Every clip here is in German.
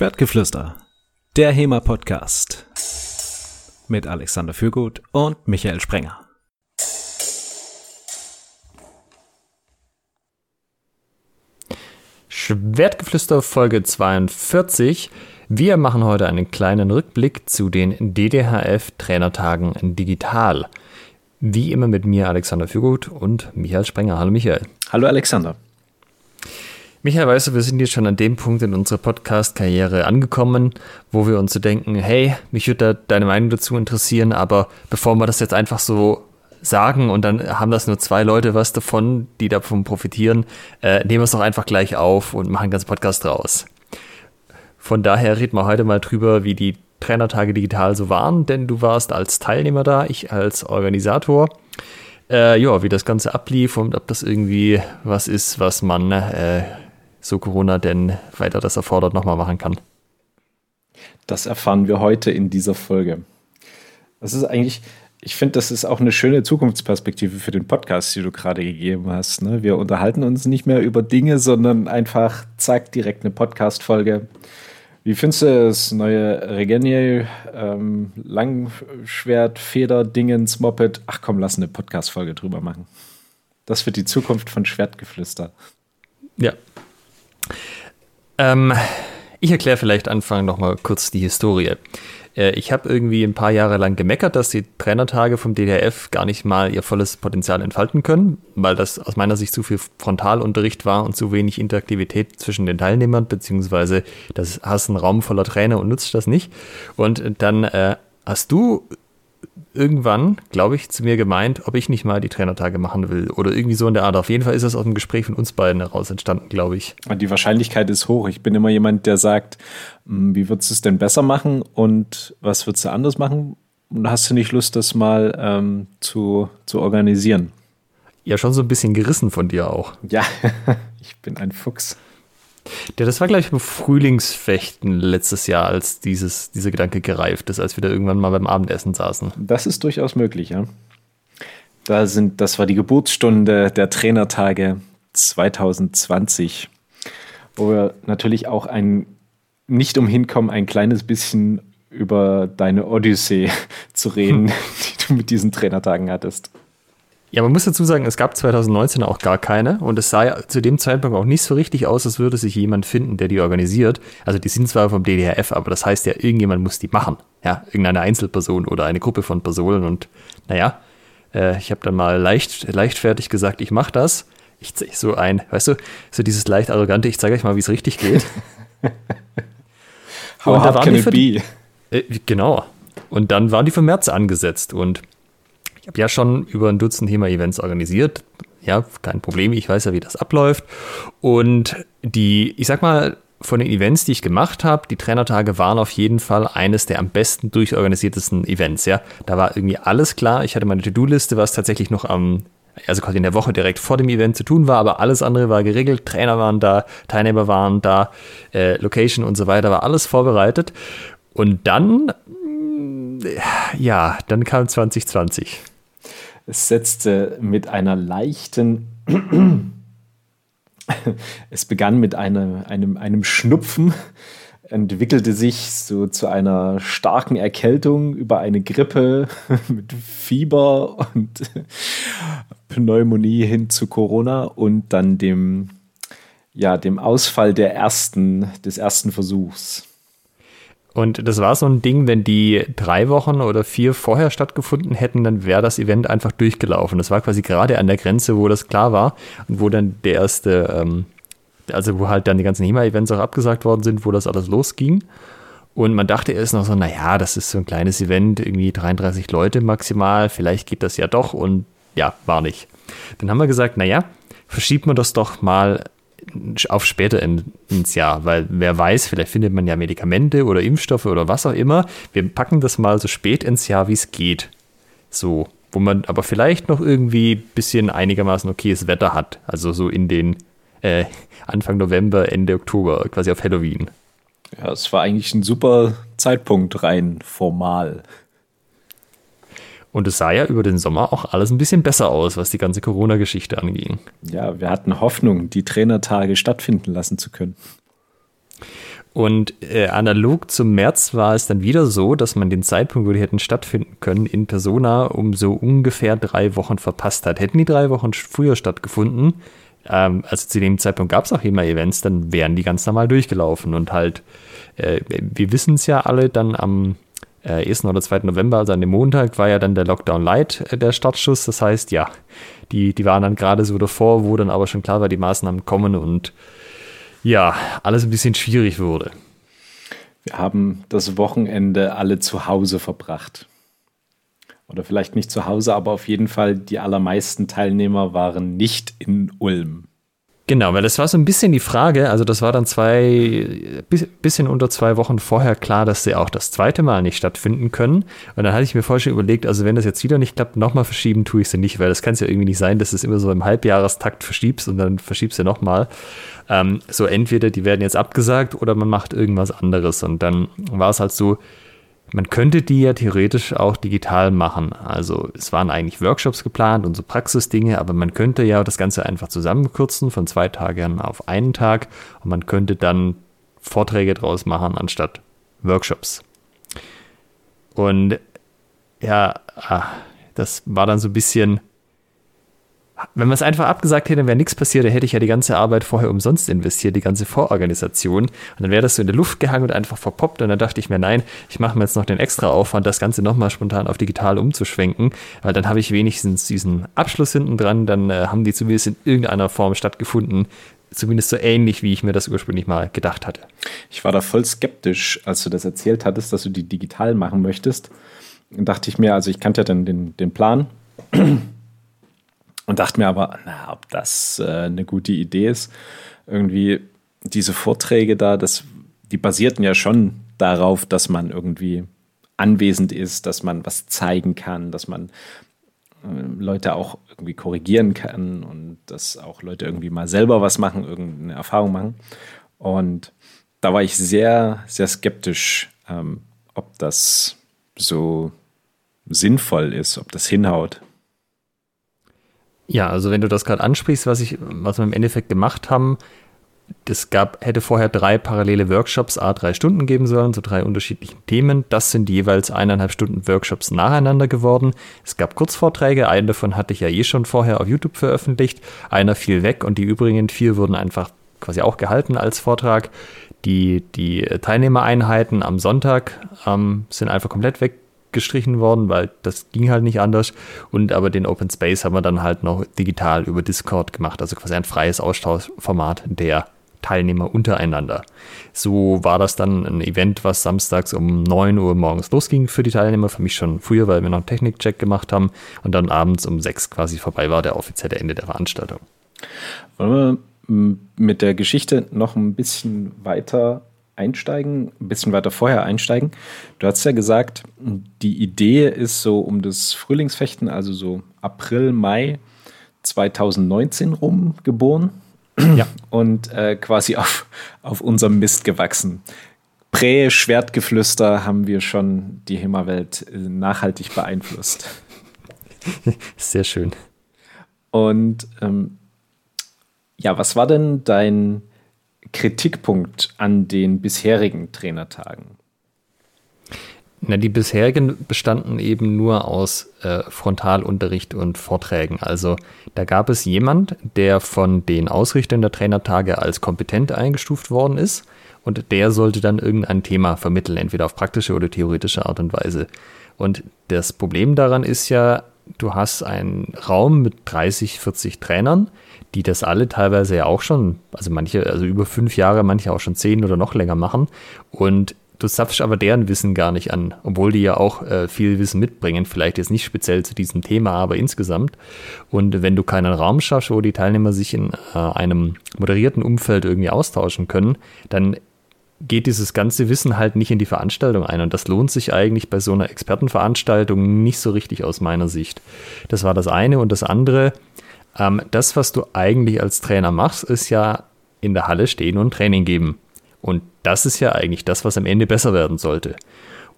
Schwertgeflüster, der HEMA-Podcast mit Alexander Fürgut und Michael Sprenger. Schwertgeflüster Folge 42. Wir machen heute einen kleinen Rückblick zu den DDHF-Trainertagen digital. Wie immer mit mir Alexander Fürgut und Michael Sprenger. Hallo Michael. Hallo Alexander. Michael, weißt du, wir sind jetzt schon an dem Punkt in unserer Podcast-Karriere angekommen, wo wir uns so denken, hey, mich würde da deine Meinung dazu interessieren, aber bevor wir das jetzt einfach so sagen und dann haben das nur zwei Leute was davon, die davon profitieren, äh, nehmen wir es doch einfach gleich auf und machen einen ganzen Podcast draus. Von daher reden wir heute mal drüber, wie die Trainertage digital so waren, denn du warst als Teilnehmer da, ich als Organisator. Äh, ja, wie das Ganze ablief und ob das irgendwie was ist, was man äh, so Corona denn weiter das erfordert, nochmal machen kann. Das erfahren wir heute in dieser Folge. Das ist eigentlich, ich finde, das ist auch eine schöne Zukunftsperspektive für den Podcast, die du gerade gegeben hast. Ne? Wir unterhalten uns nicht mehr über Dinge, sondern einfach, zack, direkt eine Podcast-Folge. Wie findest du das neue Regenier, ähm, Langschwert, Feder, Dingens, Moped? Ach komm, lass eine Podcast-Folge drüber machen. Das wird die Zukunft von Schwertgeflüster. Ja, ähm, ich erkläre vielleicht Anfang nochmal kurz die Historie. Äh, ich habe irgendwie ein paar Jahre lang gemeckert, dass die Trainertage vom DDRF gar nicht mal ihr volles Potenzial entfalten können, weil das aus meiner Sicht zu viel Frontalunterricht war und zu wenig Interaktivität zwischen den Teilnehmern, beziehungsweise das hast einen Raum voller Trainer und nutzt das nicht. Und dann äh, hast du irgendwann, glaube ich, zu mir gemeint, ob ich nicht mal die Trainertage machen will oder irgendwie so in der Art. Auf jeden Fall ist das aus dem Gespräch von uns beiden heraus entstanden, glaube ich. Die Wahrscheinlichkeit ist hoch. Ich bin immer jemand, der sagt, hm, wie würdest du es denn besser machen und was würdest du anders machen? Und hast du nicht Lust, das mal ähm, zu, zu organisieren? Ja, schon so ein bisschen gerissen von dir auch. Ja, ich bin ein Fuchs. Ja, das war, glaube ich, im Frühlingsfechten letztes Jahr, als dieses, dieser Gedanke gereift ist, als wir da irgendwann mal beim Abendessen saßen. Das ist durchaus möglich, ja. Da sind, das war die Geburtsstunde der Trainertage 2020, wo wir natürlich auch ein, nicht umhin kommen, ein kleines bisschen über deine Odyssee zu reden, die du mit diesen Trainertagen hattest. Ja, man muss dazu sagen, es gab 2019 auch gar keine und es sah ja zu dem Zeitpunkt auch nicht so richtig aus, als würde sich jemand finden, der die organisiert. Also die sind zwar vom DDRF, aber das heißt ja, irgendjemand muss die machen. Ja, irgendeine Einzelperson oder eine Gruppe von Personen und naja, äh, ich habe dann mal leicht, leichtfertig gesagt, ich mache das. Ich so ein, weißt du, so dieses leicht arrogante, ich zeige euch mal, wie es richtig geht. How und da waren die, die äh, genau. Und dann waren die für März angesetzt und habe ja schon über ein Dutzend HEMA-Events organisiert. Ja, kein Problem, ich weiß ja, wie das abläuft. Und die, ich sag mal, von den Events, die ich gemacht habe, die Trainertage waren auf jeden Fall eines der am besten durchorganisiertesten Events. Ja, da war irgendwie alles klar. Ich hatte meine To-Do-Liste, was tatsächlich noch am, also quasi in der Woche direkt vor dem Event zu tun war, aber alles andere war geregelt. Trainer waren da, Teilnehmer waren da, äh, Location und so weiter, war alles vorbereitet. Und dann, ja, dann kam 2020. Es setzte mit einer leichten, es begann mit einer, einem, einem Schnupfen, entwickelte sich so zu einer starken Erkältung über eine Grippe mit Fieber und Pneumonie hin zu Corona und dann dem, ja, dem Ausfall der ersten, des ersten Versuchs. Und das war so ein Ding, wenn die drei Wochen oder vier vorher stattgefunden hätten, dann wäre das Event einfach durchgelaufen. Das war quasi gerade an der Grenze, wo das klar war und wo dann der erste, ähm, also wo halt dann die ganzen HEMA-Events auch abgesagt worden sind, wo das alles losging. Und man dachte erst noch so, naja, das ist so ein kleines Event, irgendwie 33 Leute maximal, vielleicht geht das ja doch und ja, war nicht. Dann haben wir gesagt, naja, verschiebt man das doch mal auf später ins Jahr, weil wer weiß, vielleicht findet man ja Medikamente oder Impfstoffe oder was auch immer. Wir packen das mal so spät ins Jahr, wie es geht. So, wo man aber vielleicht noch irgendwie ein bisschen einigermaßen okayes Wetter hat. Also so in den äh, Anfang November, Ende Oktober, quasi auf Halloween. Ja, es war eigentlich ein super Zeitpunkt rein formal. Und es sah ja über den Sommer auch alles ein bisschen besser aus, was die ganze Corona-Geschichte anging. Ja, wir hatten Hoffnung, die Trainertage stattfinden lassen zu können. Und äh, analog zum März war es dann wieder so, dass man den Zeitpunkt, wo die hätten stattfinden können, in Persona um so ungefähr drei Wochen verpasst hat. Hätten die drei Wochen früher stattgefunden, ähm, also zu dem Zeitpunkt gab es auch immer Events, dann wären die ganz normal durchgelaufen. Und halt, äh, wir wissen es ja alle, dann am äh, 1. oder 2. November, also an dem Montag, war ja dann der Lockdown Light äh, der Startschuss. Das heißt, ja, die, die waren dann gerade so davor, wo dann aber schon klar war, die Maßnahmen kommen und ja, alles ein bisschen schwierig wurde. Wir haben das Wochenende alle zu Hause verbracht. Oder vielleicht nicht zu Hause, aber auf jeden Fall die allermeisten Teilnehmer waren nicht in Ulm. Genau, weil das war so ein bisschen die Frage, also das war dann zwei, bisschen unter zwei Wochen vorher klar, dass sie auch das zweite Mal nicht stattfinden können. Und dann hatte ich mir vorher schon überlegt, also wenn das jetzt wieder nicht klappt, nochmal verschieben tue ich sie nicht, weil das kann es ja irgendwie nicht sein, dass du es immer so im Halbjahrestakt verschiebst und dann verschiebst du nochmal. Ähm, so entweder die werden jetzt abgesagt oder man macht irgendwas anderes. Und dann war es halt so, man könnte die ja theoretisch auch digital machen. Also es waren eigentlich Workshops geplant und so Praxisdinge, aber man könnte ja das Ganze einfach zusammenkürzen von zwei Tagen auf einen Tag und man könnte dann Vorträge draus machen anstatt Workshops. Und ja, ah, das war dann so ein bisschen wenn man es einfach abgesagt hätte, wäre nichts passiert, dann hätte ich ja die ganze Arbeit vorher umsonst investiert, die ganze Vororganisation. Und dann wäre das so in der Luft gehangen und einfach verpoppt. Und dann dachte ich mir, nein, ich mache mir jetzt noch den extra Aufwand, das Ganze nochmal spontan auf digital umzuschwenken, weil dann habe ich wenigstens diesen Abschluss hinten dran, dann äh, haben die zumindest in irgendeiner Form stattgefunden. Zumindest so ähnlich, wie ich mir das ursprünglich mal gedacht hatte. Ich war da voll skeptisch, als du das erzählt hattest, dass du die digital machen möchtest. Dann dachte ich mir, also ich kannte ja dann den, den Plan und dachte mir aber, na, ob das äh, eine gute Idee ist. Irgendwie diese Vorträge da, das, die basierten ja schon darauf, dass man irgendwie anwesend ist, dass man was zeigen kann, dass man äh, Leute auch irgendwie korrigieren kann und dass auch Leute irgendwie mal selber was machen, irgendeine Erfahrung machen. Und da war ich sehr, sehr skeptisch, ähm, ob das so sinnvoll ist, ob das hinhaut. Ja, also wenn du das gerade ansprichst, was ich, was wir im Endeffekt gemacht haben, es gab, hätte vorher drei parallele Workshops, a drei Stunden geben sollen, zu drei unterschiedlichen Themen. Das sind jeweils eineinhalb Stunden Workshops nacheinander geworden. Es gab Kurzvorträge, einen davon hatte ich ja eh schon vorher auf YouTube veröffentlicht. Einer fiel weg und die übrigen vier wurden einfach quasi auch gehalten als Vortrag. Die, die Teilnehmereinheiten am Sonntag ähm, sind einfach komplett weg gestrichen worden, weil das ging halt nicht anders. Und aber den Open Space haben wir dann halt noch digital über Discord gemacht, also quasi ein freies Austauschformat der Teilnehmer untereinander. So war das dann ein Event, was samstags um 9 Uhr morgens losging für die Teilnehmer, für mich schon früher, weil wir noch einen Technikcheck gemacht haben und dann abends um 6 quasi vorbei war der offizielle Ende der Veranstaltung. Wollen wir mit der Geschichte noch ein bisschen weiter einsteigen, ein bisschen weiter vorher einsteigen. Du hast ja gesagt, die Idee ist so um das Frühlingsfechten, also so April, Mai 2019 rum geboren. Ja. Und äh, quasi auf, auf unserem Mist gewachsen. Prä-Schwertgeflüster haben wir schon die HEMA-Welt äh, nachhaltig beeinflusst. Sehr schön. Und ähm, ja, was war denn dein Kritikpunkt an den bisherigen Trainertagen? Na, die bisherigen bestanden eben nur aus äh, Frontalunterricht und Vorträgen. Also da gab es jemand, der von den Ausrichtern der Trainertage als kompetent eingestuft worden ist und der sollte dann irgendein Thema vermitteln, entweder auf praktische oder theoretische Art und Weise. Und das Problem daran ist ja, du hast einen Raum mit 30, 40 Trainern, die das alle teilweise ja auch schon, also manche, also über fünf Jahre, manche auch schon zehn oder noch länger machen. Und du zapfst aber deren Wissen gar nicht an, obwohl die ja auch äh, viel Wissen mitbringen, vielleicht jetzt nicht speziell zu diesem Thema, aber insgesamt. Und wenn du keinen Raum schaffst, wo die Teilnehmer sich in äh, einem moderierten Umfeld irgendwie austauschen können, dann geht dieses ganze Wissen halt nicht in die Veranstaltung ein. Und das lohnt sich eigentlich bei so einer Expertenveranstaltung nicht so richtig aus meiner Sicht. Das war das eine. Und das andere, ähm, das, was du eigentlich als Trainer machst, ist ja in der Halle stehen und Training geben. Und das ist ja eigentlich das, was am Ende besser werden sollte.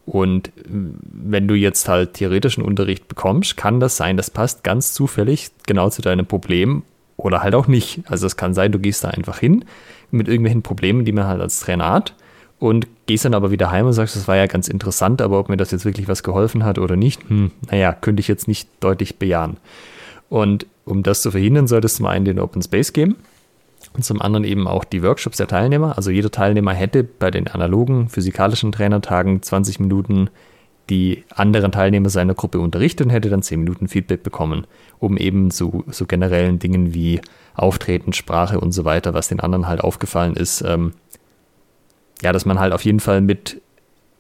Und äh, wenn du jetzt halt theoretischen Unterricht bekommst, kann das sein, das passt ganz zufällig genau zu deinem Problem oder halt auch nicht. Also es kann sein, du gehst da einfach hin mit irgendwelchen Problemen, die man halt als Trainer hat und gehst dann aber wieder heim und sagst, das war ja ganz interessant, aber ob mir das jetzt wirklich was geholfen hat oder nicht, hm, naja, könnte ich jetzt nicht deutlich bejahen. Und um das zu verhindern, sollte es zum einen den Open Space geben und zum anderen eben auch die Workshops der Teilnehmer. Also jeder Teilnehmer hätte bei den analogen physikalischen Trainertagen 20 Minuten die anderen Teilnehmer seiner Gruppe unterrichtet und hätte dann 10 Minuten Feedback bekommen, um eben so, so generellen Dingen wie Auftreten, Sprache und so weiter, was den anderen halt aufgefallen ist, ähm, ja, dass man halt auf jeden Fall mit,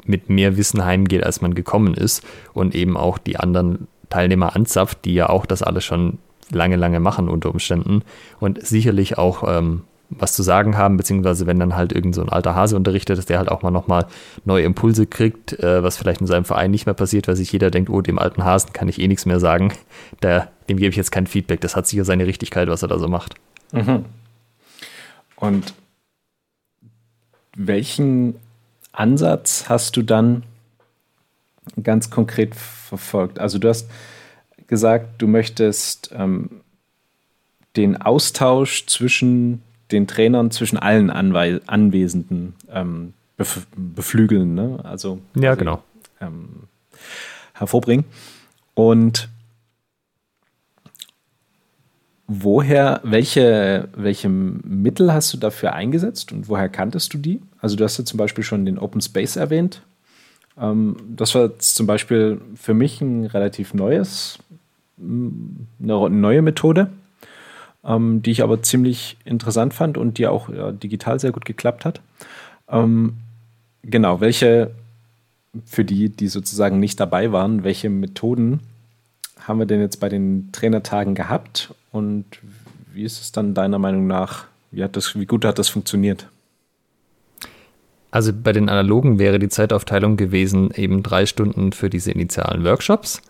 mit mehr Wissen heimgeht, als man gekommen ist und eben auch die anderen Teilnehmer anzapft, die ja auch das alles schon lange, lange machen unter Umständen und sicherlich auch ähm, was zu sagen haben, beziehungsweise wenn dann halt irgend so ein alter Hase unterrichtet, dass der halt auch mal nochmal neue Impulse kriegt, äh, was vielleicht in seinem Verein nicht mehr passiert, weil sich jeder denkt, oh, dem alten Hasen kann ich eh nichts mehr sagen, der, dem gebe ich jetzt kein Feedback, das hat sicher seine Richtigkeit, was er da so macht. Mhm. Und welchen Ansatz hast du dann ganz konkret verfolgt? Also du hast gesagt, du möchtest ähm, den Austausch zwischen den Trainern, zwischen allen Anwe Anwesenden ähm, bef beflügeln, ne? Also ja, genau. Ähm, hervorbringen. Und woher, welche, welche Mittel hast du dafür eingesetzt und woher kanntest du die? Also du hast ja zum Beispiel schon den Open Space erwähnt. Ähm, das war zum Beispiel für mich ein relativ neues eine neue Methode, ähm, die ich aber ziemlich interessant fand und die auch ja, digital sehr gut geklappt hat. Ähm, genau, welche, für die, die sozusagen nicht dabei waren, welche Methoden haben wir denn jetzt bei den Trainertagen gehabt und wie ist es dann deiner Meinung nach, wie, hat das, wie gut hat das funktioniert? Also bei den analogen wäre die Zeitaufteilung gewesen eben drei Stunden für diese initialen Workshops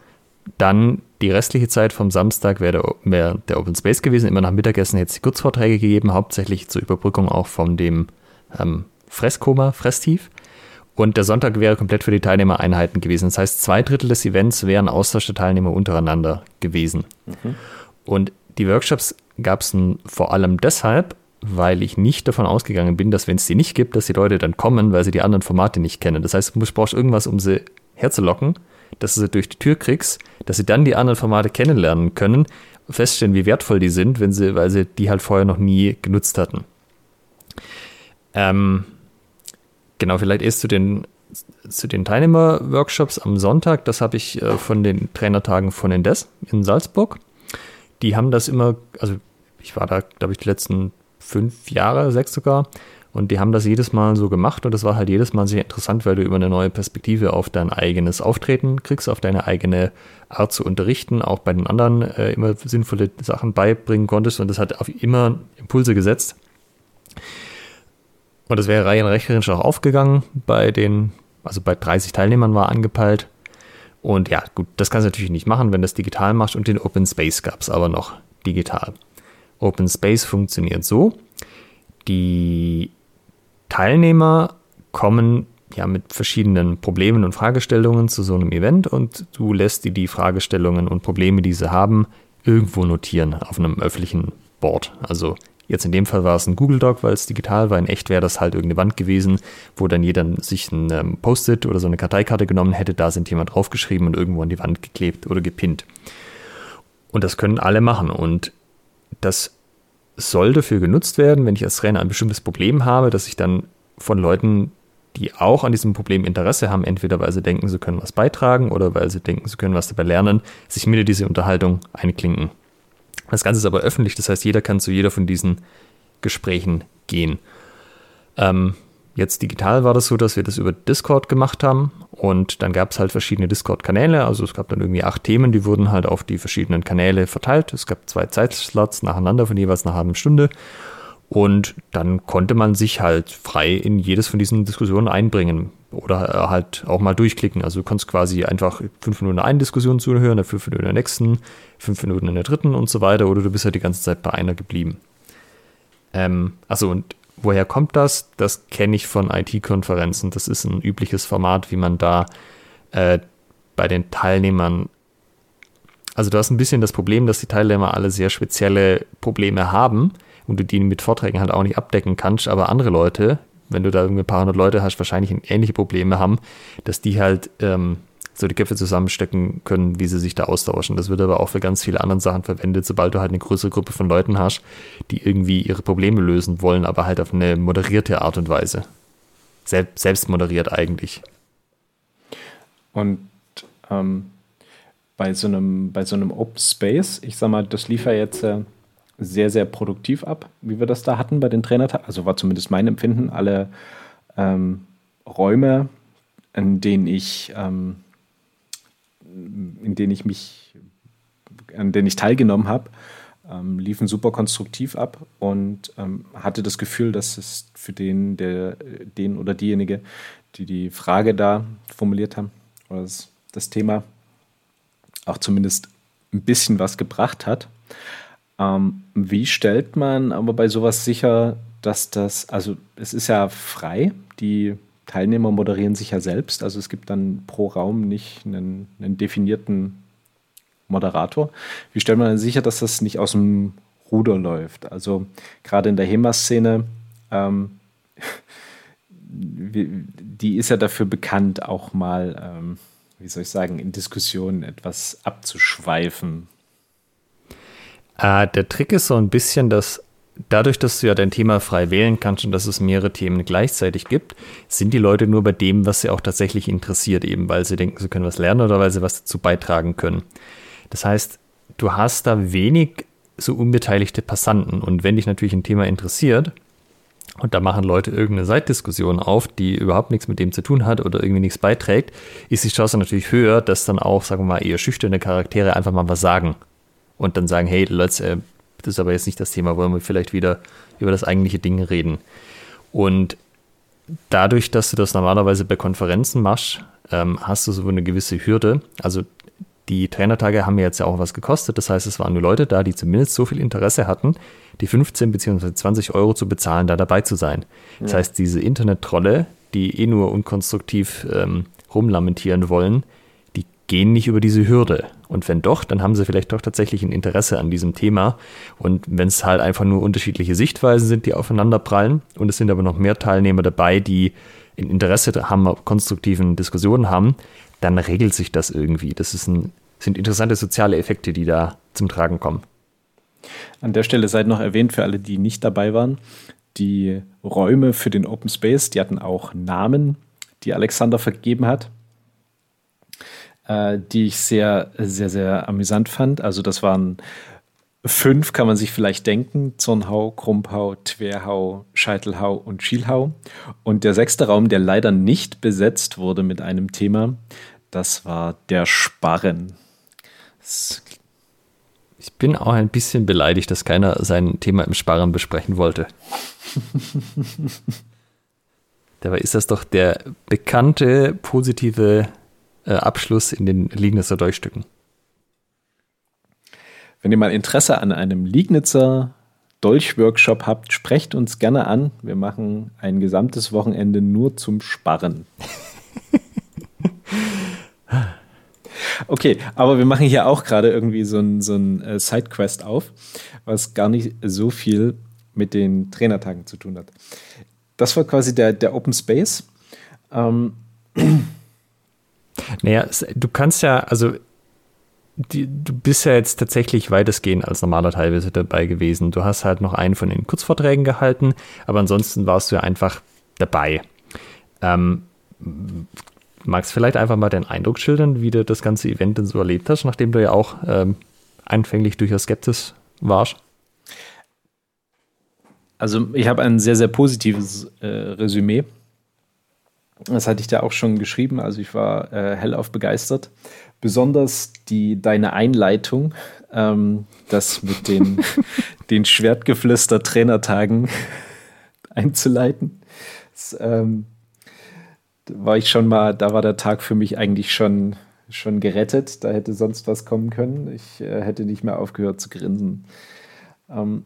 dann die restliche Zeit vom Samstag wäre der, wär der, Open Space gewesen. Immer nach Mittagessen hätte es Kurzvorträge gegeben, hauptsächlich zur Überbrückung auch von dem ähm, Fresskoma, Fresstief. Und der Sonntag wäre komplett für die Teilnehmereinheiten gewesen. Das heißt, zwei Drittel des Events wären Austausch der Teilnehmer untereinander gewesen. Mhm. Und die Workshops gab es vor allem deshalb, weil ich nicht davon ausgegangen bin, dass wenn es die nicht gibt, dass die Leute dann kommen, weil sie die anderen Formate nicht kennen. Das heißt, du brauchst irgendwas, um sie herzulocken dass du sie durch die Tür kriegst, dass sie dann die anderen Formate kennenlernen können, feststellen, wie wertvoll die sind, wenn sie, weil sie die halt vorher noch nie genutzt hatten. Ähm, genau, vielleicht erst zu den, zu den Teilnehmer-Workshops am Sonntag. Das habe ich äh, von den Trainertagen von Indes in Salzburg. Die haben das immer, also ich war da, glaube ich, die letzten fünf Jahre, sechs sogar, und die haben das jedes Mal so gemacht und das war halt jedes Mal sehr interessant, weil du über eine neue Perspektive auf dein eigenes Auftreten kriegst, auf deine eigene Art zu unterrichten, auch bei den anderen äh, immer sinnvolle Sachen beibringen konntest und das hat auf immer Impulse gesetzt. Und das wäre rein rechnerisch auch aufgegangen bei den, also bei 30 Teilnehmern war angepeilt. Und ja, gut, das kannst du natürlich nicht machen, wenn du das digital machst und den Open Space gab es aber noch digital. Open Space funktioniert so, die Teilnehmer kommen ja mit verschiedenen Problemen und Fragestellungen zu so einem Event und du lässt die die Fragestellungen und Probleme, die sie haben, irgendwo notieren auf einem öffentlichen Board. Also jetzt in dem Fall war es ein Google Doc, weil es digital war. In echt wäre das halt irgendeine Wand gewesen, wo dann jeder sich ein ähm, Post-it oder so eine Karteikarte genommen hätte. Da sind jemand draufgeschrieben und irgendwo an die Wand geklebt oder gepinnt. Und das können alle machen. Und das soll dafür genutzt werden, wenn ich als Trainer ein bestimmtes Problem habe, dass ich dann von Leuten, die auch an diesem Problem Interesse haben, entweder weil sie denken, sie können was beitragen oder weil sie denken, sie können was dabei lernen, sich mit in diese Unterhaltung einklinken. Das Ganze ist aber öffentlich, das heißt, jeder kann zu jeder von diesen Gesprächen gehen. Ähm, Jetzt digital war das so, dass wir das über Discord gemacht haben und dann gab es halt verschiedene Discord-Kanäle. Also es gab dann irgendwie acht Themen, die wurden halt auf die verschiedenen Kanäle verteilt. Es gab zwei Zeitslots nacheinander von jeweils einer halben Stunde. Und dann konnte man sich halt frei in jedes von diesen Diskussionen einbringen oder halt auch mal durchklicken. Also du kannst quasi einfach fünf Minuten in einer Diskussion zuhören, dann fünf Minuten in der nächsten, fünf Minuten in der dritten und so weiter. Oder du bist halt die ganze Zeit bei einer geblieben. Ähm, also und Woher kommt das? Das kenne ich von IT-Konferenzen. Das ist ein übliches Format, wie man da äh, bei den Teilnehmern. Also du hast ein bisschen das Problem, dass die Teilnehmer alle sehr spezielle Probleme haben und du die mit Vorträgen halt auch nicht abdecken kannst, aber andere Leute, wenn du da irgendwie ein paar hundert Leute hast, wahrscheinlich ähnliche Probleme haben, dass die halt ähm, so die Köpfe zusammenstecken können, wie sie sich da austauschen. Das wird aber auch für ganz viele andere Sachen verwendet, sobald du halt eine größere Gruppe von Leuten hast, die irgendwie ihre Probleme lösen wollen, aber halt auf eine moderierte Art und Weise. Selbst, selbst moderiert eigentlich. Und ähm, bei so einem, so einem Open Space, ich sag mal, das lief ja jetzt äh, sehr, sehr produktiv ab, wie wir das da hatten bei den Trainertagen. Also war zumindest mein Empfinden, alle ähm, Räume, in denen ich ähm, in denen ich mich, an denen ich teilgenommen habe, ähm, liefen super konstruktiv ab und ähm, hatte das Gefühl, dass es für den, der, den oder diejenige, die die Frage da formuliert haben, oder das, das Thema, auch zumindest ein bisschen was gebracht hat. Ähm, wie stellt man aber bei sowas sicher, dass das, also es ist ja frei, die Teilnehmer moderieren sich ja selbst. Also es gibt dann pro Raum nicht einen, einen definierten Moderator. Wie stellt man sicher, dass das nicht aus dem Ruder läuft? Also gerade in der HEMA-Szene, ähm, die ist ja dafür bekannt, auch mal, ähm, wie soll ich sagen, in Diskussionen etwas abzuschweifen. Äh, der Trick ist so ein bisschen, dass dadurch, dass du ja dein Thema frei wählen kannst und dass es mehrere Themen gleichzeitig gibt, sind die Leute nur bei dem, was sie auch tatsächlich interessiert, eben weil sie denken, sie können was lernen oder weil sie was dazu beitragen können. Das heißt, du hast da wenig so unbeteiligte Passanten und wenn dich natürlich ein Thema interessiert, und da machen Leute irgendeine Seitdiskussion auf, die überhaupt nichts mit dem zu tun hat oder irgendwie nichts beiträgt, ist die Chance natürlich höher, dass dann auch, sagen wir mal, eher schüchterne Charaktere einfach mal was sagen und dann sagen, hey, Leute, äh, das ist aber jetzt nicht das Thema, wollen wir vielleicht wieder über das eigentliche Ding reden. Und dadurch, dass du das normalerweise bei Konferenzen machst, ähm, hast du so eine gewisse Hürde. Also die Trainertage haben mir jetzt ja auch was gekostet. Das heißt, es waren nur Leute da, die zumindest so viel Interesse hatten, die 15 bzw. 20 Euro zu bezahlen, da dabei zu sein. Das heißt, diese Internet-Trolle, die eh nur unkonstruktiv ähm, rumlamentieren wollen, gehen nicht über diese Hürde. Und wenn doch, dann haben sie vielleicht doch tatsächlich ein Interesse an diesem Thema. Und wenn es halt einfach nur unterschiedliche Sichtweisen sind, die aufeinanderprallen, und es sind aber noch mehr Teilnehmer dabei, die ein Interesse haben, konstruktiven Diskussionen haben, dann regelt sich das irgendwie. Das ein, sind interessante soziale Effekte, die da zum Tragen kommen. An der Stelle seid noch erwähnt für alle, die nicht dabei waren, die Räume für den Open Space, die hatten auch Namen, die Alexander vergeben hat äh, die ich sehr, sehr, sehr amüsant fand. Also das waren fünf, kann man sich vielleicht denken. Zornhau, Krumpau, Twerhau, Scheitelhau und Schielhau. Und der sechste Raum, der leider nicht besetzt wurde mit einem Thema, das war der Sparren. Ich bin auch ein bisschen beleidigt, dass keiner sein Thema im Sparren besprechen wollte. Dabei ist das doch der bekannte positive äh, Abschluss in den Liegnitzer Durchstücken. Wenn ihr mal Interesse an einem Liegnitzer Dolchworkshop habt, sprecht uns gerne an. Wir machen ein gesamtes Wochenende nur zum Sparren. Okay, aber wir machen hier auch gerade irgendwie so ein, so ein äh, Sidequest auf, was gar nicht so viel mit den Trainertagen zu tun hat. Das war quasi der, der Open Space. Ähm, naja, du kannst ja, also die, du bist ja jetzt tatsächlich weitestgehend als normaler Teilweise dabei gewesen. Du hast halt noch einen von den Kurzvorträgen gehalten, aber ansonsten warst du ja einfach dabei. Ähm, magst vielleicht einfach mal deinen Eindruck schildern, wie du das ganze Event denn so erlebt hast, nachdem du ja auch ähm, anfänglich durchaus skeptisch warst? Also ich habe ein sehr, sehr positives äh, Resümee das hatte ich da auch schon geschrieben, also ich war äh, hellauf begeistert. Besonders die, deine Einleitung, ähm, das mit den, den Schwertgeflüster-Trainertagen einzuleiten. Das, ähm, war ich schon mal, da war der Tag für mich eigentlich schon, schon gerettet. Da hätte sonst was kommen können. Ich äh, hätte nicht mehr aufgehört zu grinsen. Ähm,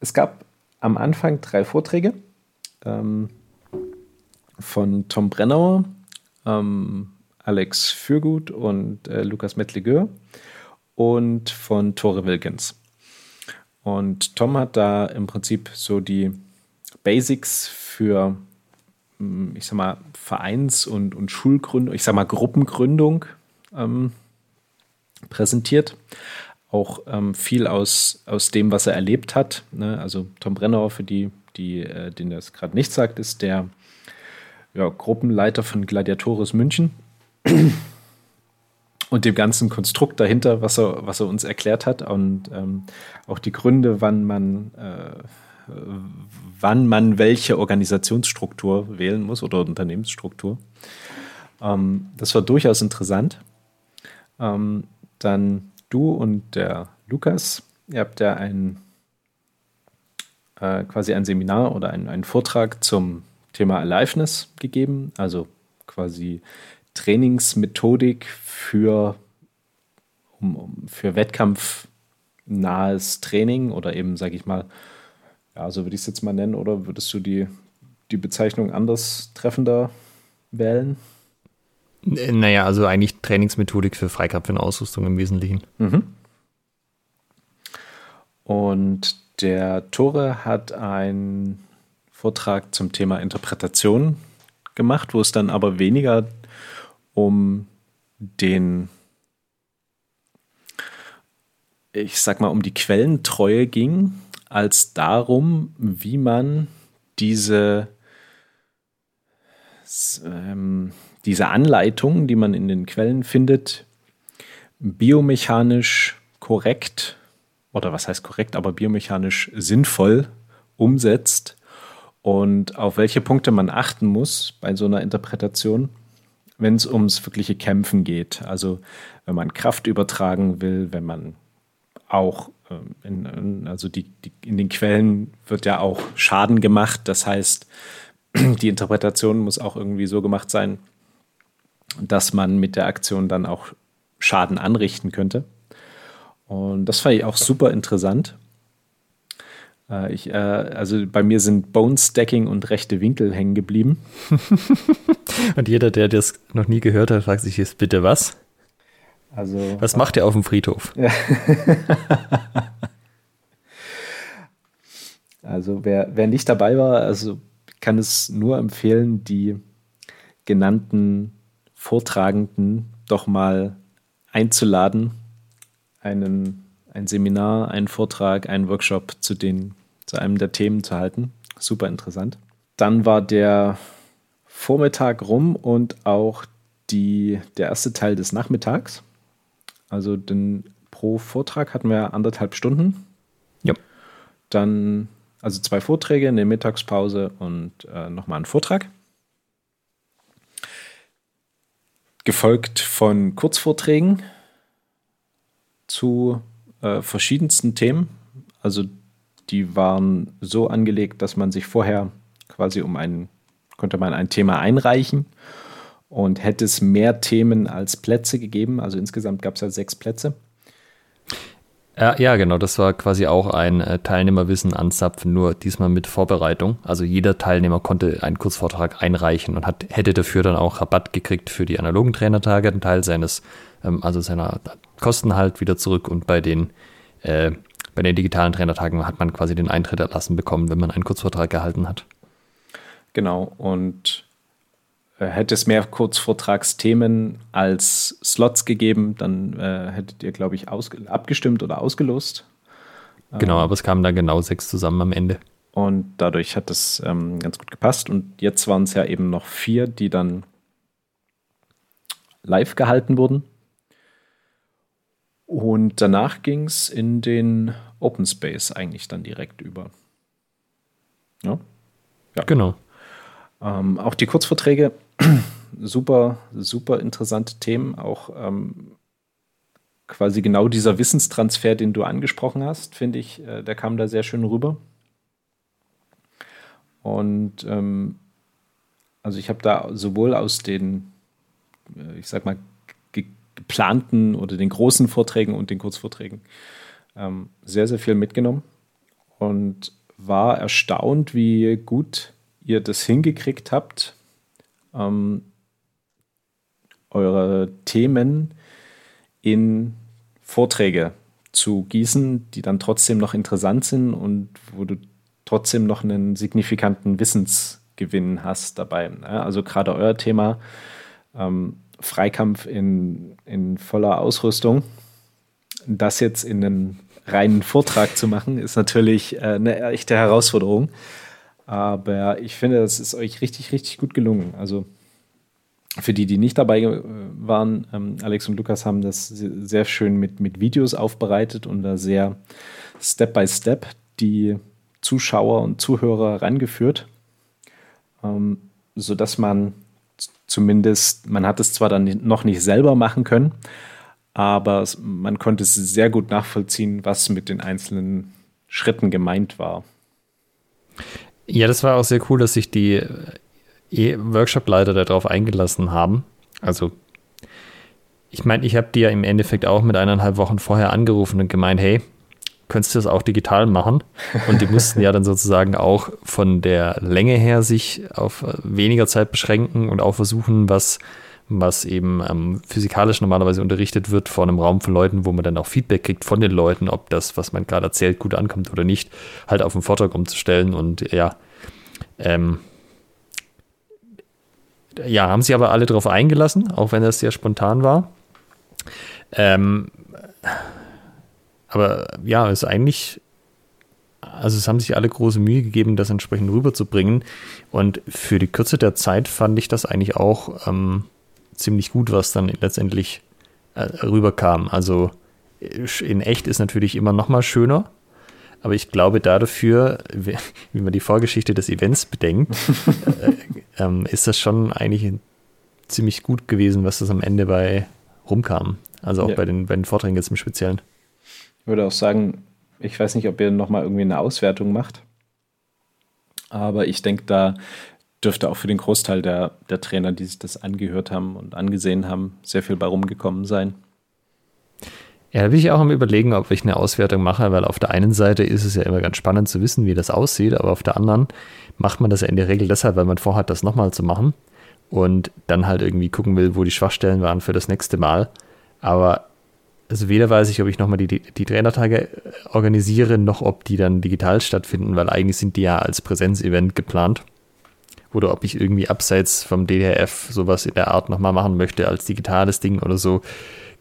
es gab am Anfang drei Vorträge. Ähm, von Tom Brennauer, ähm, Alex Fürgut und äh, Lukas Mettligeur und von Tore Wilkins. Und Tom hat da im Prinzip so die Basics für, hm, ich sag mal, Vereins- und, und Schulgründung, ich sag mal, Gruppengründung ähm, präsentiert. Auch ähm, viel aus, aus dem, was er erlebt hat. Ne? Also Tom Brenner, für die, die äh, denen das gerade nicht sagt, ist der ja, Gruppenleiter von Gladiatoris München und dem ganzen Konstrukt dahinter, was er, was er uns erklärt hat und ähm, auch die Gründe, wann man, äh, wann man welche Organisationsstruktur wählen muss oder Unternehmensstruktur. Ähm, das war durchaus interessant. Ähm, dann du und der Lukas, ihr habt ja ein äh, quasi ein Seminar oder ein, einen Vortrag zum Thema Aliveness gegeben, also quasi Trainingsmethodik für, um, um, für wettkampfnahes Training oder eben, sage ich mal, ja, so würde ich es jetzt mal nennen, oder würdest du die, die Bezeichnung anders treffender wählen? Naja, also eigentlich Trainingsmethodik für Freikampf in Ausrüstung im Wesentlichen. Mhm. Und der Tore hat ein Vortrag zum Thema Interpretation gemacht, wo es dann aber weniger um den, ich sag mal, um die Quellentreue ging, als darum, wie man diese, ähm, diese Anleitungen, die man in den Quellen findet, biomechanisch korrekt oder was heißt korrekt, aber biomechanisch sinnvoll umsetzt und auf welche Punkte man achten muss bei so einer Interpretation, wenn es ums wirkliche Kämpfen geht. Also wenn man Kraft übertragen will, wenn man auch, ähm, in, also die, die, in den Quellen wird ja auch Schaden gemacht. Das heißt, die Interpretation muss auch irgendwie so gemacht sein, dass man mit der Aktion dann auch Schaden anrichten könnte. Und das fand ich auch super interessant. Äh, ich, äh, also bei mir sind Bone Stacking und rechte Winkel hängen geblieben. und jeder, der das noch nie gehört hat, fragt sich jetzt bitte was? Also, was macht er auf dem Friedhof? Also wer, wer nicht dabei war, also kann es nur empfehlen, die genannten Vortragenden doch mal einzuladen, einen ein Seminar, einen Vortrag, einen Workshop zu, den, zu einem der Themen zu halten. Super interessant. Dann war der Vormittag rum und auch die, der erste Teil des Nachmittags. Also den, pro Vortrag hatten wir anderthalb Stunden. Ja. Dann also zwei Vorträge, eine Mittagspause und äh, nochmal einen Vortrag. Gefolgt von Kurzvorträgen zu äh, verschiedensten Themen. Also die waren so angelegt, dass man sich vorher quasi um ein, konnte man ein Thema einreichen und hätte es mehr Themen als Plätze gegeben. Also insgesamt gab es ja sechs Plätze. Ja, ja, genau. Das war quasi auch ein äh, Teilnehmerwissen anzapfen, nur diesmal mit Vorbereitung. Also jeder Teilnehmer konnte einen Kurzvortrag einreichen und hat, hätte dafür dann auch Rabatt gekriegt für die analogen Trainertage, einen Teil seines, ähm, also seiner Kosten halt wieder zurück und bei den, äh, bei den digitalen Trainertagen hat man quasi den Eintritt erlassen bekommen, wenn man einen Kurzvortrag gehalten hat. Genau, und äh, hätte es mehr Kurzvortragsthemen als Slots gegeben, dann äh, hättet ihr, glaube ich, abgestimmt oder ausgelost. Genau, ähm, aber es kamen da genau sechs zusammen am Ende. Und dadurch hat es ähm, ganz gut gepasst. Und jetzt waren es ja eben noch vier, die dann live gehalten wurden. Und danach ging es in den Open Space eigentlich dann direkt über. Ja, ja. genau. Ähm, auch die Kurzvorträge, super, super interessante Themen. Auch ähm, quasi genau dieser Wissenstransfer, den du angesprochen hast, finde ich, äh, der kam da sehr schön rüber. Und ähm, also ich habe da sowohl aus den, äh, ich sag mal, geplanten oder den großen Vorträgen und den Kurzvorträgen ähm, sehr, sehr viel mitgenommen und war erstaunt, wie gut ihr das hingekriegt habt, ähm, eure Themen in Vorträge zu gießen, die dann trotzdem noch interessant sind und wo du trotzdem noch einen signifikanten Wissensgewinn hast dabei. Also gerade euer Thema ähm, Freikampf in, in voller Ausrüstung, das jetzt in einen reinen Vortrag zu machen, ist natürlich äh, eine echte Herausforderung. Aber ich finde, das ist euch richtig, richtig gut gelungen. Also für die, die nicht dabei äh, waren, ähm, Alex und Lukas haben das sehr schön mit, mit Videos aufbereitet und da sehr Step by Step die Zuschauer und Zuhörer rangeführt, ähm, sodass man zumindest, man hat es zwar dann noch nicht selber machen können, aber man konnte es sehr gut nachvollziehen, was mit den einzelnen Schritten gemeint war. Ja, das war auch sehr cool, dass sich die äh, Workshop-Leiter darauf eingelassen haben. Also, ich meine, ich habe die ja im Endeffekt auch mit eineinhalb Wochen vorher angerufen und gemeint, hey, könntest du das auch digital machen? Und die mussten ja dann sozusagen auch von der Länge her sich auf weniger Zeit beschränken und auch versuchen, was was eben ähm, physikalisch normalerweise unterrichtet wird vor einem Raum von Leuten, wo man dann auch Feedback kriegt von den Leuten, ob das, was man gerade erzählt, gut ankommt oder nicht, halt auf den Vortrag umzustellen und ja, ähm, ja, haben sie aber alle darauf eingelassen, auch wenn das sehr spontan war. Ähm, aber ja, es ist eigentlich, also es haben sich alle große Mühe gegeben, das entsprechend rüberzubringen. Und für die Kürze der Zeit fand ich das eigentlich auch ähm, ziemlich gut, was dann letztendlich äh, rüberkam. Also in echt ist natürlich immer noch mal schöner, aber ich glaube dafür, wie man die Vorgeschichte des Events bedenkt, äh, äh, ist das schon eigentlich ziemlich gut gewesen, was das am Ende bei rumkam. Also auch ja. bei, den, bei den Vorträgen jetzt im Speziellen. Ich würde auch sagen, ich weiß nicht, ob ihr noch mal irgendwie eine Auswertung macht, aber ich denke, da dürfte auch für den Großteil der, der Trainer, die sich das angehört haben und angesehen haben, sehr viel bei rumgekommen sein. Ja, da bin ich auch am Überlegen, ob ich eine Auswertung mache, weil auf der einen Seite ist es ja immer ganz spannend zu wissen, wie das aussieht, aber auf der anderen macht man das ja in der Regel deshalb, weil man vorhat, das nochmal zu machen und dann halt irgendwie gucken will, wo die Schwachstellen waren für das nächste Mal. Aber also weder weiß ich, ob ich nochmal die, die, Trainertage organisiere, noch ob die dann digital stattfinden, weil eigentlich sind die ja als Präsenzevent geplant oder ob ich irgendwie abseits vom DDRF sowas in der Art nochmal machen möchte als digitales Ding oder so.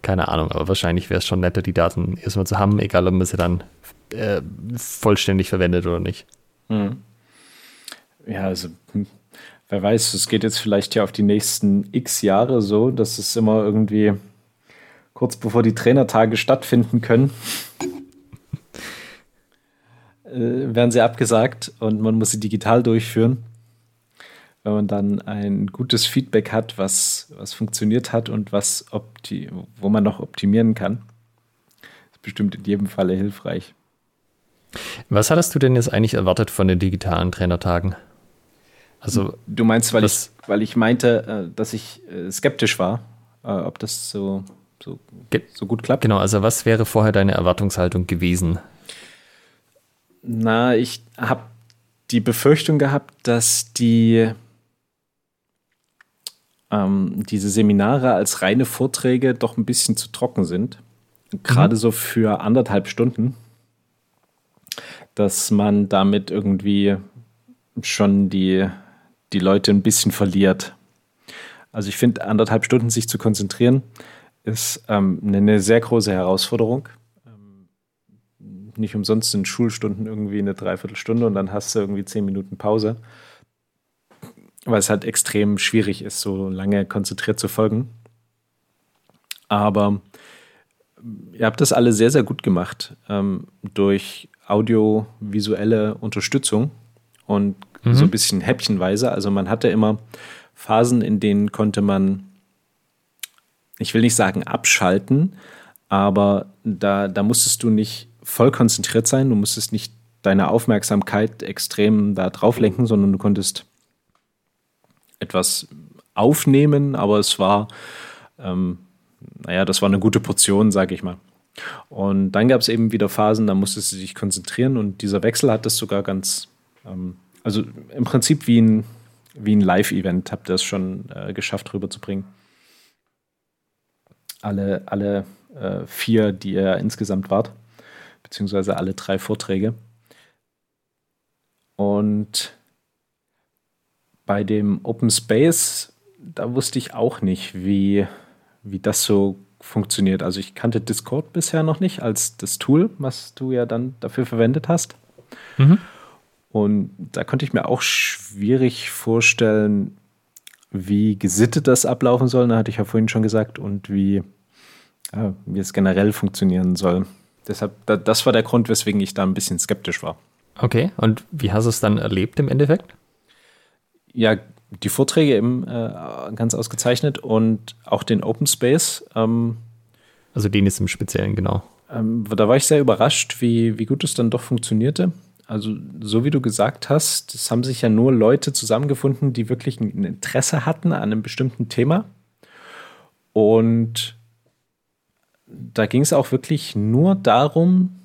Keine Ahnung, aber wahrscheinlich wäre es schon netter, die Daten erstmal zu haben, egal ob man sie dann äh, vollständig verwendet oder nicht. Hm. Ja, also hm, wer weiß, es geht jetzt vielleicht ja auf die nächsten x Jahre so, dass es immer irgendwie kurz bevor die Trainertage stattfinden können, äh, werden sie abgesagt und man muss sie digital durchführen wenn man dann ein gutes Feedback hat, was, was funktioniert hat und was opti wo man noch optimieren kann. Ist bestimmt in jedem Falle hilfreich. Was hattest du denn jetzt eigentlich erwartet von den digitalen Trainertagen? Also, du meinst, weil, ich, weil ich meinte, äh, dass ich äh, skeptisch war, ob das so, so, so gut klappt? Genau, also was wäre vorher deine Erwartungshaltung gewesen? Na, ich habe die Befürchtung gehabt, dass die ähm, diese Seminare als reine Vorträge doch ein bisschen zu trocken sind. Gerade mhm. so für anderthalb Stunden, dass man damit irgendwie schon die, die Leute ein bisschen verliert. Also ich finde, anderthalb Stunden sich zu konzentrieren, ist ähm, eine sehr große Herausforderung. Ähm, nicht umsonst sind Schulstunden irgendwie eine Dreiviertelstunde und dann hast du irgendwie zehn Minuten Pause weil es halt extrem schwierig ist, so lange konzentriert zu folgen. Aber ihr habt das alle sehr, sehr gut gemacht ähm, durch audiovisuelle Unterstützung und mhm. so ein bisschen häppchenweise. Also man hatte immer Phasen, in denen konnte man, ich will nicht sagen abschalten, aber da, da musstest du nicht voll konzentriert sein, du musstest nicht deine Aufmerksamkeit extrem da drauf lenken, sondern du konntest etwas aufnehmen, aber es war, ähm, naja, das war eine gute Portion, sage ich mal. Und dann gab es eben wieder Phasen, da musste sie sich konzentrieren und dieser Wechsel hat das sogar ganz, ähm, also im Prinzip wie ein, wie ein Live-Event habt ihr es schon äh, geschafft rüberzubringen. Alle, alle äh, vier, die ihr insgesamt wart, beziehungsweise alle drei Vorträge. Und bei dem Open Space, da wusste ich auch nicht, wie, wie das so funktioniert. Also ich kannte Discord bisher noch nicht als das Tool, was du ja dann dafür verwendet hast. Mhm. Und da konnte ich mir auch schwierig vorstellen, wie gesittet das ablaufen soll. Da hatte ich ja vorhin schon gesagt und wie, ja, wie es generell funktionieren soll. Deshalb, das war der Grund, weswegen ich da ein bisschen skeptisch war. Okay, und wie hast du es dann erlebt im Endeffekt? Ja, die Vorträge eben äh, ganz ausgezeichnet und auch den Open Space. Ähm, also den ist im Speziellen, genau. Ähm, da war ich sehr überrascht, wie, wie gut es dann doch funktionierte. Also, so wie du gesagt hast, es haben sich ja nur Leute zusammengefunden, die wirklich ein Interesse hatten an einem bestimmten Thema. Und da ging es auch wirklich nur darum,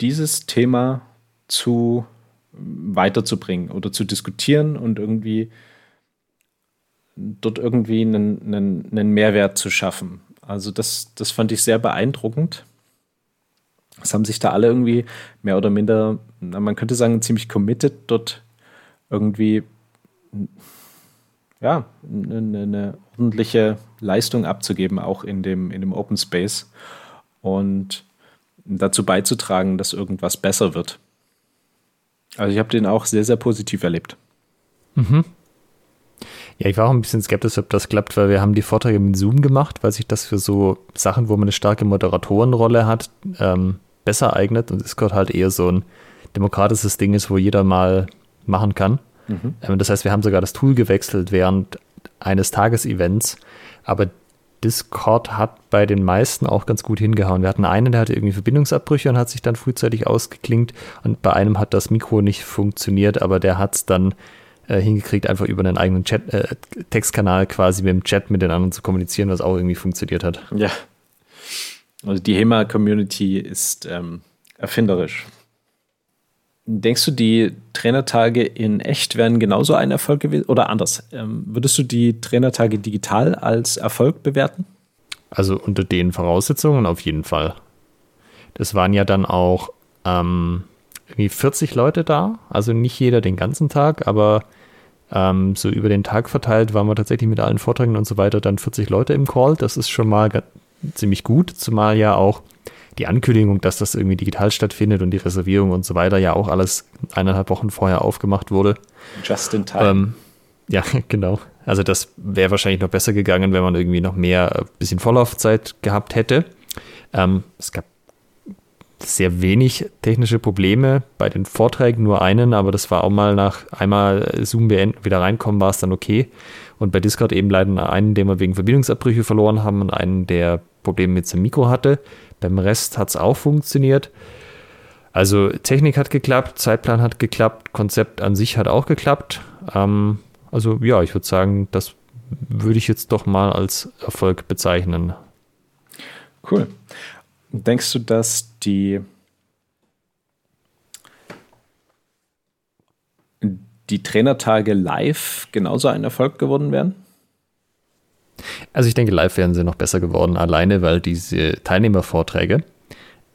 dieses Thema zu weiterzubringen oder zu diskutieren und irgendwie dort irgendwie einen, einen, einen Mehrwert zu schaffen. Also das, das fand ich sehr beeindruckend. Es haben sich da alle irgendwie mehr oder minder, man könnte sagen, ziemlich committed, dort irgendwie ja, eine, eine ordentliche Leistung abzugeben, auch in dem, in dem Open Space und dazu beizutragen, dass irgendwas besser wird. Also ich habe den auch sehr, sehr positiv erlebt. Mhm. Ja, ich war auch ein bisschen skeptisch, ob das klappt, weil wir haben die Vorträge mit Zoom gemacht, weil sich das für so Sachen, wo man eine starke Moderatorenrolle hat, ähm, besser eignet und Discord halt eher so ein demokratisches Ding ist, wo jeder mal machen kann. Mhm. Ähm, das heißt, wir haben sogar das Tool gewechselt während eines Tagesevents, aber Discord hat bei den meisten auch ganz gut hingehauen. Wir hatten einen, der hatte irgendwie Verbindungsabbrüche und hat sich dann frühzeitig ausgeklingt und bei einem hat das Mikro nicht funktioniert, aber der hat es dann äh, hingekriegt, einfach über einen eigenen Chat, äh, Textkanal quasi mit dem Chat mit den anderen zu kommunizieren, was auch irgendwie funktioniert hat. Ja. Also die HEMA-Community ist ähm, erfinderisch. Denkst du, die Trainertage in echt wären genauso ein Erfolg gewesen? Oder anders, ähm, würdest du die Trainertage digital als Erfolg bewerten? Also unter den Voraussetzungen auf jeden Fall. Das waren ja dann auch ähm, irgendwie 40 Leute da, also nicht jeder den ganzen Tag, aber ähm, so über den Tag verteilt waren wir tatsächlich mit allen Vorträgen und so weiter dann 40 Leute im Call. Das ist schon mal ziemlich gut, zumal ja auch die Ankündigung, dass das irgendwie digital stattfindet und die Reservierung und so weiter ja auch alles eineinhalb Wochen vorher aufgemacht wurde. Just in time. Ähm, ja, genau. Also das wäre wahrscheinlich noch besser gegangen, wenn man irgendwie noch mehr äh, bisschen Vorlaufzeit gehabt hätte. Ähm, es gab sehr wenig technische Probleme bei den Vorträgen, nur einen, aber das war auch mal nach einmal Zoom beenden, wieder reinkommen, war es dann okay. Und bei Discord eben leider einen, den wir wegen Verbindungsabbrüche verloren haben und einen, der Probleme mit seinem Mikro hatte. Beim Rest hat es auch funktioniert. Also Technik hat geklappt, Zeitplan hat geklappt, Konzept an sich hat auch geklappt. Ähm, also ja, ich würde sagen, das würde ich jetzt doch mal als Erfolg bezeichnen. Cool. Denkst du, dass die die Trainertage live genauso ein Erfolg geworden wären? Also ich denke, live wären sie noch besser geworden, alleine weil diese Teilnehmervorträge,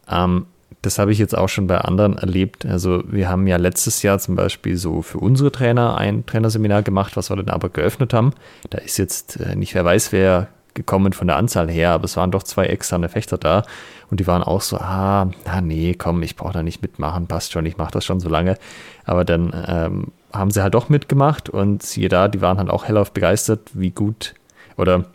ähm, das habe ich jetzt auch schon bei anderen erlebt. Also wir haben ja letztes Jahr zum Beispiel so für unsere Trainer ein Trainerseminar gemacht, was wir dann aber geöffnet haben. Da ist jetzt äh, nicht wer weiß, wer gekommen von der Anzahl her, aber es waren doch zwei externe Fechter da und die waren auch so, ah, na nee, komm, ich brauche da nicht mitmachen, passt schon, ich mache das schon so lange. Aber dann ähm, haben sie halt doch mitgemacht und siehe da, die waren halt auch hellauf begeistert, wie gut oder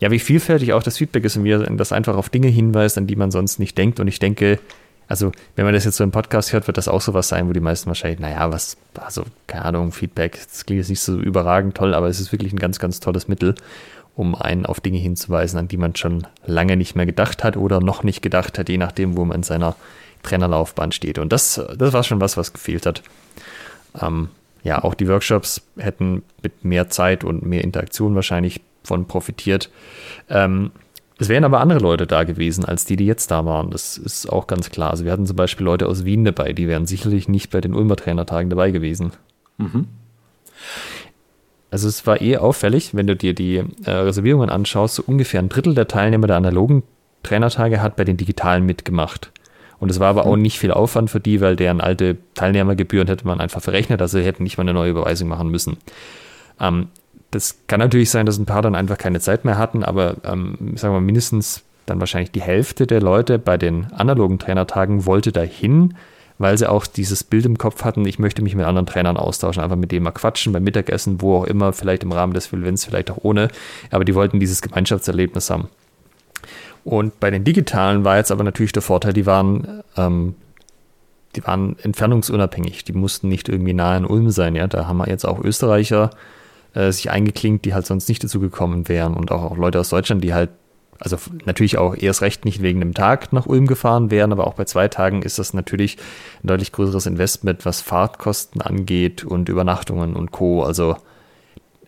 ja, wie vielfältig auch das Feedback ist und wie das einfach auf Dinge hinweist, an die man sonst nicht denkt. Und ich denke, also wenn man das jetzt so im Podcast hört, wird das auch sowas sein, wo die meisten wahrscheinlich, naja, was, also keine Ahnung, Feedback, das klingt jetzt nicht so überragend toll, aber es ist wirklich ein ganz, ganz tolles Mittel, um einen auf Dinge hinzuweisen, an die man schon lange nicht mehr gedacht hat oder noch nicht gedacht hat, je nachdem, wo man in seiner Trainerlaufbahn steht. Und das, das war schon was, was gefehlt hat. Ähm, ja, auch die Workshops hätten mit mehr Zeit und mehr Interaktion wahrscheinlich von profitiert. Ähm, es wären aber andere Leute da gewesen, als die, die jetzt da waren. Das ist auch ganz klar. Also wir hatten zum Beispiel Leute aus Wien dabei, die wären sicherlich nicht bei den Ulmer Trainertagen dabei gewesen. Mhm. Also es war eh auffällig, wenn du dir die äh, Reservierungen anschaust, so ungefähr ein Drittel der Teilnehmer der analogen Trainertage hat bei den digitalen mitgemacht. Und es war aber auch nicht viel Aufwand für die, weil deren alte Teilnehmergebühren hätte man einfach verrechnet, also hätten nicht mal eine neue Überweisung machen müssen. Ähm, das kann natürlich sein, dass ein paar dann einfach keine Zeit mehr hatten, aber ähm, sagen wir mindestens dann wahrscheinlich die Hälfte der Leute bei den analogen Trainertagen wollte dahin, weil sie auch dieses Bild im Kopf hatten, ich möchte mich mit anderen Trainern austauschen, einfach mit denen mal quatschen, beim Mittagessen, wo auch immer, vielleicht im Rahmen des Events, vielleicht auch ohne, aber die wollten dieses Gemeinschaftserlebnis haben. Und bei den digitalen war jetzt aber natürlich der Vorteil, die waren, ähm, die waren entfernungsunabhängig, die mussten nicht irgendwie nahe in Ulm sein, ja, da haben wir jetzt auch Österreicher äh, sich eingeklinkt, die halt sonst nicht dazu gekommen wären und auch, auch Leute aus Deutschland, die halt also natürlich auch erst recht nicht wegen einem Tag nach Ulm gefahren wären, aber auch bei zwei Tagen ist das natürlich ein deutlich größeres Investment, was Fahrtkosten angeht und Übernachtungen und Co. Also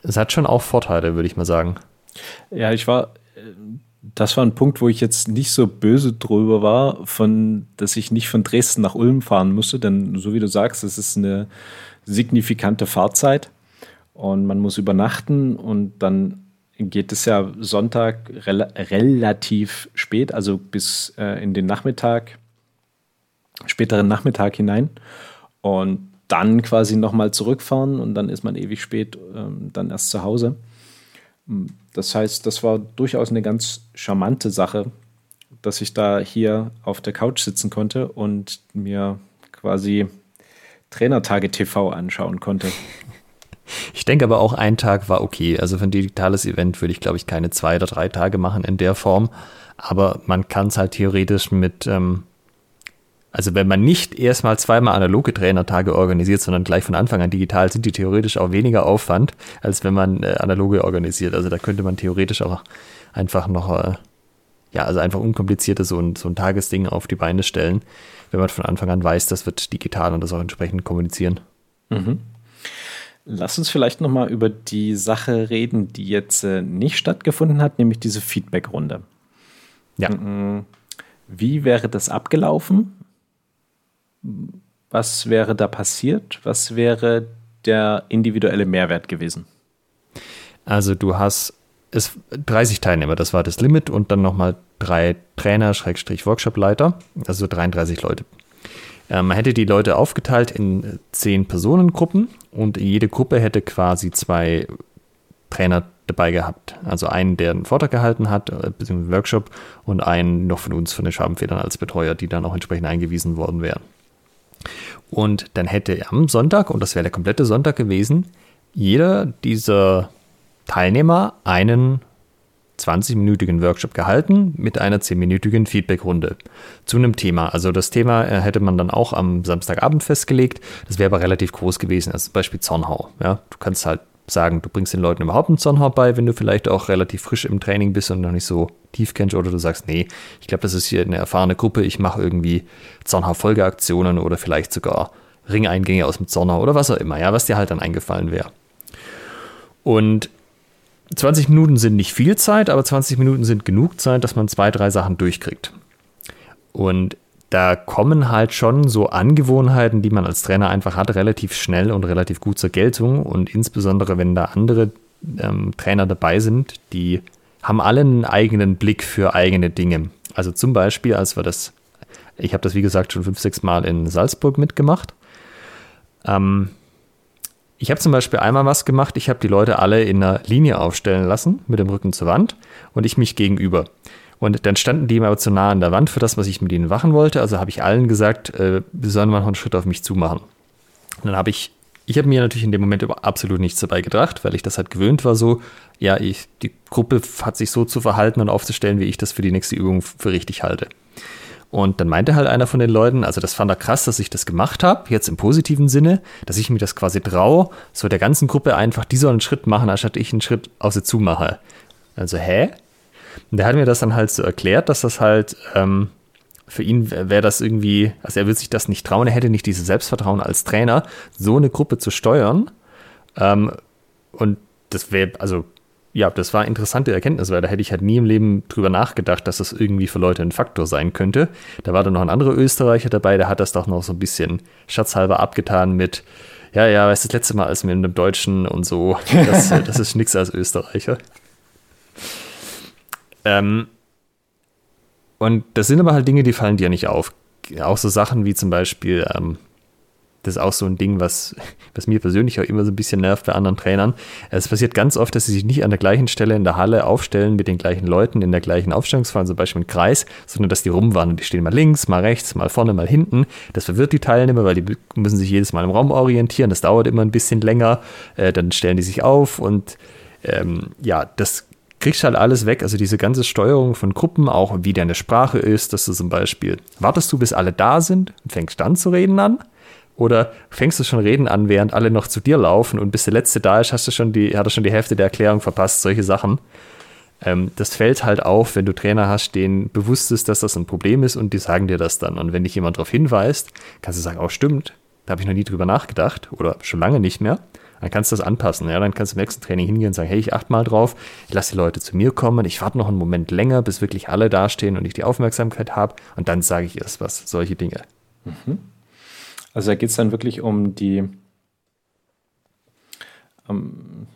es hat schon auch Vorteile, würde ich mal sagen. Ja, ich war, das war ein Punkt, wo ich jetzt nicht so böse drüber war, von, dass ich nicht von Dresden nach Ulm fahren musste, denn so wie du sagst, es ist eine signifikante Fahrzeit und man muss übernachten und dann geht es ja Sonntag rel relativ spät, also bis äh, in den Nachmittag, späteren Nachmittag hinein. Und dann quasi nochmal zurückfahren und dann ist man ewig spät ähm, dann erst zu Hause. Das heißt, das war durchaus eine ganz charmante Sache, dass ich da hier auf der Couch sitzen konnte und mir quasi Trainertage TV anschauen konnte. Ich denke aber auch ein Tag war okay. Also für ein digitales Event würde ich, glaube ich, keine zwei oder drei Tage machen in der Form. Aber man kann es halt theoretisch mit, ähm, also wenn man nicht erstmal zweimal analoge Trainertage organisiert, sondern gleich von Anfang an digital, sind die theoretisch auch weniger Aufwand, als wenn man äh, analoge organisiert. Also da könnte man theoretisch auch einfach noch, äh, ja, also einfach unkomplizierter so ein, so ein Tagesding auf die Beine stellen, wenn man von Anfang an weiß, das wird digital und das auch entsprechend kommunizieren. Mhm. Lass uns vielleicht noch mal über die Sache reden, die jetzt äh, nicht stattgefunden hat, nämlich diese Feedback-Runde. Ja. Mm, wie wäre das abgelaufen? Was wäre da passiert? Was wäre der individuelle Mehrwert gewesen? Also du hast es 30 Teilnehmer, das war das Limit und dann nochmal drei Trainer, Schrägstrich Workshopleiter, also 33 Leute. Äh, man hätte die Leute aufgeteilt in zehn Personengruppen und jede Gruppe hätte quasi zwei Trainer dabei gehabt. Also einen, der einen Vortrag gehalten hat, äh, beziehungsweise einen Workshop und einen noch von uns, von den Schabenfedern als Betreuer, die dann auch entsprechend eingewiesen worden wären. Und dann hätte am Sonntag, und das wäre der komplette Sonntag gewesen, jeder dieser Teilnehmer einen 20-minütigen Workshop gehalten mit einer 10-minütigen Feedbackrunde zu einem Thema. Also das Thema äh, hätte man dann auch am Samstagabend festgelegt. Das wäre aber relativ groß gewesen, als zum Beispiel Zornhau. Ja, du kannst halt sagen, du bringst den Leuten überhaupt einen Zornhau bei, wenn du vielleicht auch relativ frisch im Training bist und noch nicht so tief kennst oder du sagst, nee, ich glaube, das ist hier eine erfahrene Gruppe, ich mache irgendwie Zornhau-Folgeaktionen oder vielleicht sogar Ringeingänge aus dem Zornhau oder was auch immer, ja, was dir halt dann eingefallen wäre. Und 20 Minuten sind nicht viel Zeit, aber 20 Minuten sind genug Zeit, dass man zwei, drei Sachen durchkriegt. Und da kommen halt schon so Angewohnheiten, die man als Trainer einfach hat, relativ schnell und relativ gut zur Geltung. Und insbesondere, wenn da andere ähm, Trainer dabei sind, die haben alle einen eigenen Blick für eigene Dinge. Also zum Beispiel, als wir das, ich habe das wie gesagt schon fünf, sechs Mal in Salzburg mitgemacht. Ähm, ich habe zum Beispiel einmal was gemacht, ich habe die Leute alle in einer Linie aufstellen lassen, mit dem Rücken zur Wand und ich mich gegenüber. Und dann standen die aber zu nah an der Wand für das, was ich mit ihnen machen wollte. Also habe ich allen gesagt, äh, wir sollen mal einen Schritt auf mich zumachen. Und dann habe ich, ich habe mir natürlich in dem Moment absolut nichts dabei gedacht, weil ich das halt gewöhnt war, so, ja, ich, die Gruppe hat sich so zu verhalten und aufzustellen, wie ich das für die nächste Übung für richtig halte. Und dann meinte halt einer von den Leuten, also das fand er krass, dass ich das gemacht habe, jetzt im positiven Sinne, dass ich mir das quasi traue, so der ganzen Gruppe einfach, die soll einen Schritt machen, anstatt ich einen Schritt auf sie zumache. Also, hä? Und der hat mir das dann halt so erklärt, dass das halt ähm, für ihn wäre das irgendwie, also er würde sich das nicht trauen, er hätte nicht dieses Selbstvertrauen als Trainer, so eine Gruppe zu steuern. Ähm, und das wäre, also ja, das war interessante Erkenntnis, weil da hätte ich halt nie im Leben drüber nachgedacht, dass das irgendwie für Leute ein Faktor sein könnte. Da war dann noch ein anderer Österreicher dabei, der hat das doch noch so ein bisschen schatzhalber abgetan mit, ja, ja, weißt du, das letzte Mal als mit einem Deutschen und so, das, das ist nix als Österreicher. Ähm, und das sind aber halt Dinge, die fallen dir nicht auf. auch so Sachen wie zum Beispiel, ähm, das ist auch so ein Ding, was, was mir persönlich auch immer so ein bisschen nervt bei anderen Trainern. Es passiert ganz oft, dass sie sich nicht an der gleichen Stelle in der Halle aufstellen mit den gleichen Leuten in der gleichen Aufstellungsphase, zum Beispiel im Kreis, sondern dass die rumwandern. Die stehen mal links, mal rechts, mal vorne, mal hinten. Das verwirrt die Teilnehmer, weil die müssen sich jedes Mal im Raum orientieren. Das dauert immer ein bisschen länger. Äh, dann stellen die sich auf und ähm, ja, das kriegst halt alles weg. Also diese ganze Steuerung von Gruppen, auch wie deine Sprache ist, dass du zum Beispiel, wartest du, bis alle da sind und fängst dann zu reden an? Oder fängst du schon reden an, während alle noch zu dir laufen und bis der Letzte da ist, hast du schon die, hat er schon die Hälfte der Erklärung verpasst, solche Sachen. Ähm, das fällt halt auf, wenn du Trainer hast, denen bewusst ist, dass das ein Problem ist und die sagen dir das dann. Und wenn dich jemand darauf hinweist, kannst du sagen, oh stimmt, da habe ich noch nie drüber nachgedacht oder schon lange nicht mehr. Dann kannst du das anpassen. Ja? Dann kannst du im nächsten Training hingehen und sagen, hey, ich achte mal drauf, ich lasse die Leute zu mir kommen, ich warte noch einen Moment länger, bis wirklich alle dastehen und ich die Aufmerksamkeit habe und dann sage ich erst was, solche Dinge. Mhm. Also da geht es dann wirklich um die, um,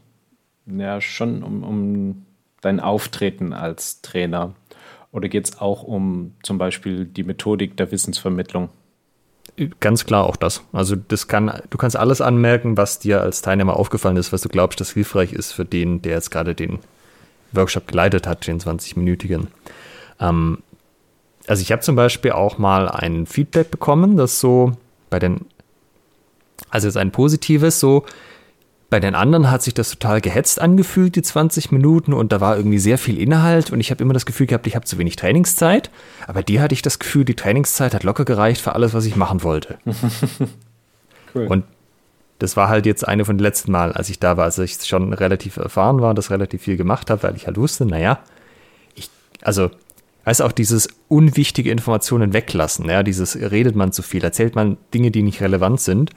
ja, schon um, um dein Auftreten als Trainer. Oder geht es auch um zum Beispiel die Methodik der Wissensvermittlung? Ganz klar auch das. Also das kann, du kannst alles anmerken, was dir als Teilnehmer aufgefallen ist, was du glaubst, das hilfreich ist für den, der jetzt gerade den Workshop geleitet hat, den 20-minütigen. Ähm, also ich habe zum Beispiel auch mal ein Feedback bekommen, das so bei den, also jetzt ein positives, so, bei den anderen hat sich das total gehetzt angefühlt, die 20 Minuten, und da war irgendwie sehr viel Inhalt und ich habe immer das Gefühl gehabt, ich habe zu wenig Trainingszeit. Aber dir hatte ich das Gefühl, die Trainingszeit hat locker gereicht für alles, was ich machen wollte. cool. Und das war halt jetzt eine von den letzten Mal, als ich da war, als ich schon relativ erfahren war, das relativ viel gemacht habe, weil ich halt wusste, naja, ich, also als auch dieses unwichtige Informationen weglassen. Ja, dieses redet man zu viel, erzählt man Dinge, die nicht relevant sind.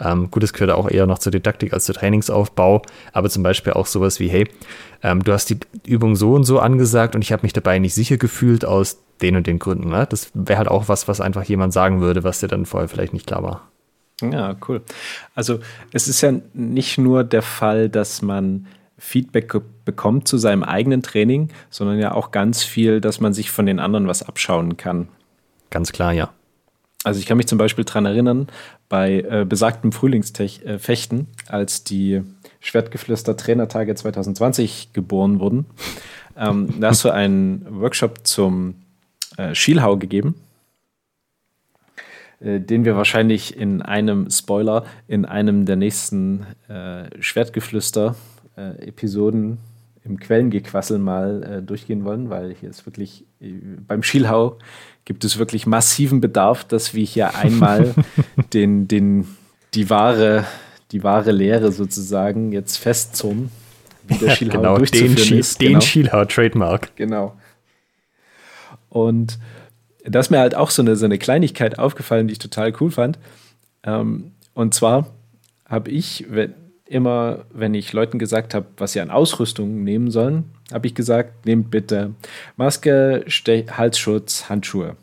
Ähm, gut, es gehört auch eher noch zur Didaktik als zur Trainingsaufbau, aber zum Beispiel auch sowas wie, hey, ähm, du hast die Übung so und so angesagt und ich habe mich dabei nicht sicher gefühlt aus den und den Gründen. Ne? Das wäre halt auch was, was einfach jemand sagen würde, was dir dann vorher vielleicht nicht klar war. Ja, cool. Also es ist ja nicht nur der Fall, dass man Feedback bekommt zu seinem eigenen Training, sondern ja auch ganz viel, dass man sich von den anderen was abschauen kann. Ganz klar, ja. Also ich kann mich zum Beispiel daran erinnern, bei äh, besagtem Frühlingsfechten, äh, als die Schwertgeflüster Trainertage 2020 geboren wurden, ähm, da hast du einen Workshop zum äh, Schielhau gegeben, äh, den wir wahrscheinlich in einem Spoiler in einem der nächsten äh, Schwertgeflüster äh, im Quellengequassel mal durchgehen wollen, weil hier ist wirklich beim Schielhau gibt es wirklich massiven Bedarf, dass wir hier einmal den, den, die wahre, die wahre Lehre sozusagen jetzt festzoomen, wie der Schielhau genau, durchzuführen den, ist. Den genau. Schielhau-Trademark. Genau. Und da ist mir halt auch so eine, so eine Kleinigkeit aufgefallen, die ich total cool fand. Ähm, und zwar habe ich, wenn, immer, wenn ich Leuten gesagt habe, was sie an Ausrüstung nehmen sollen, habe ich gesagt, nehmt bitte Maske, Ste Halsschutz, Handschuhe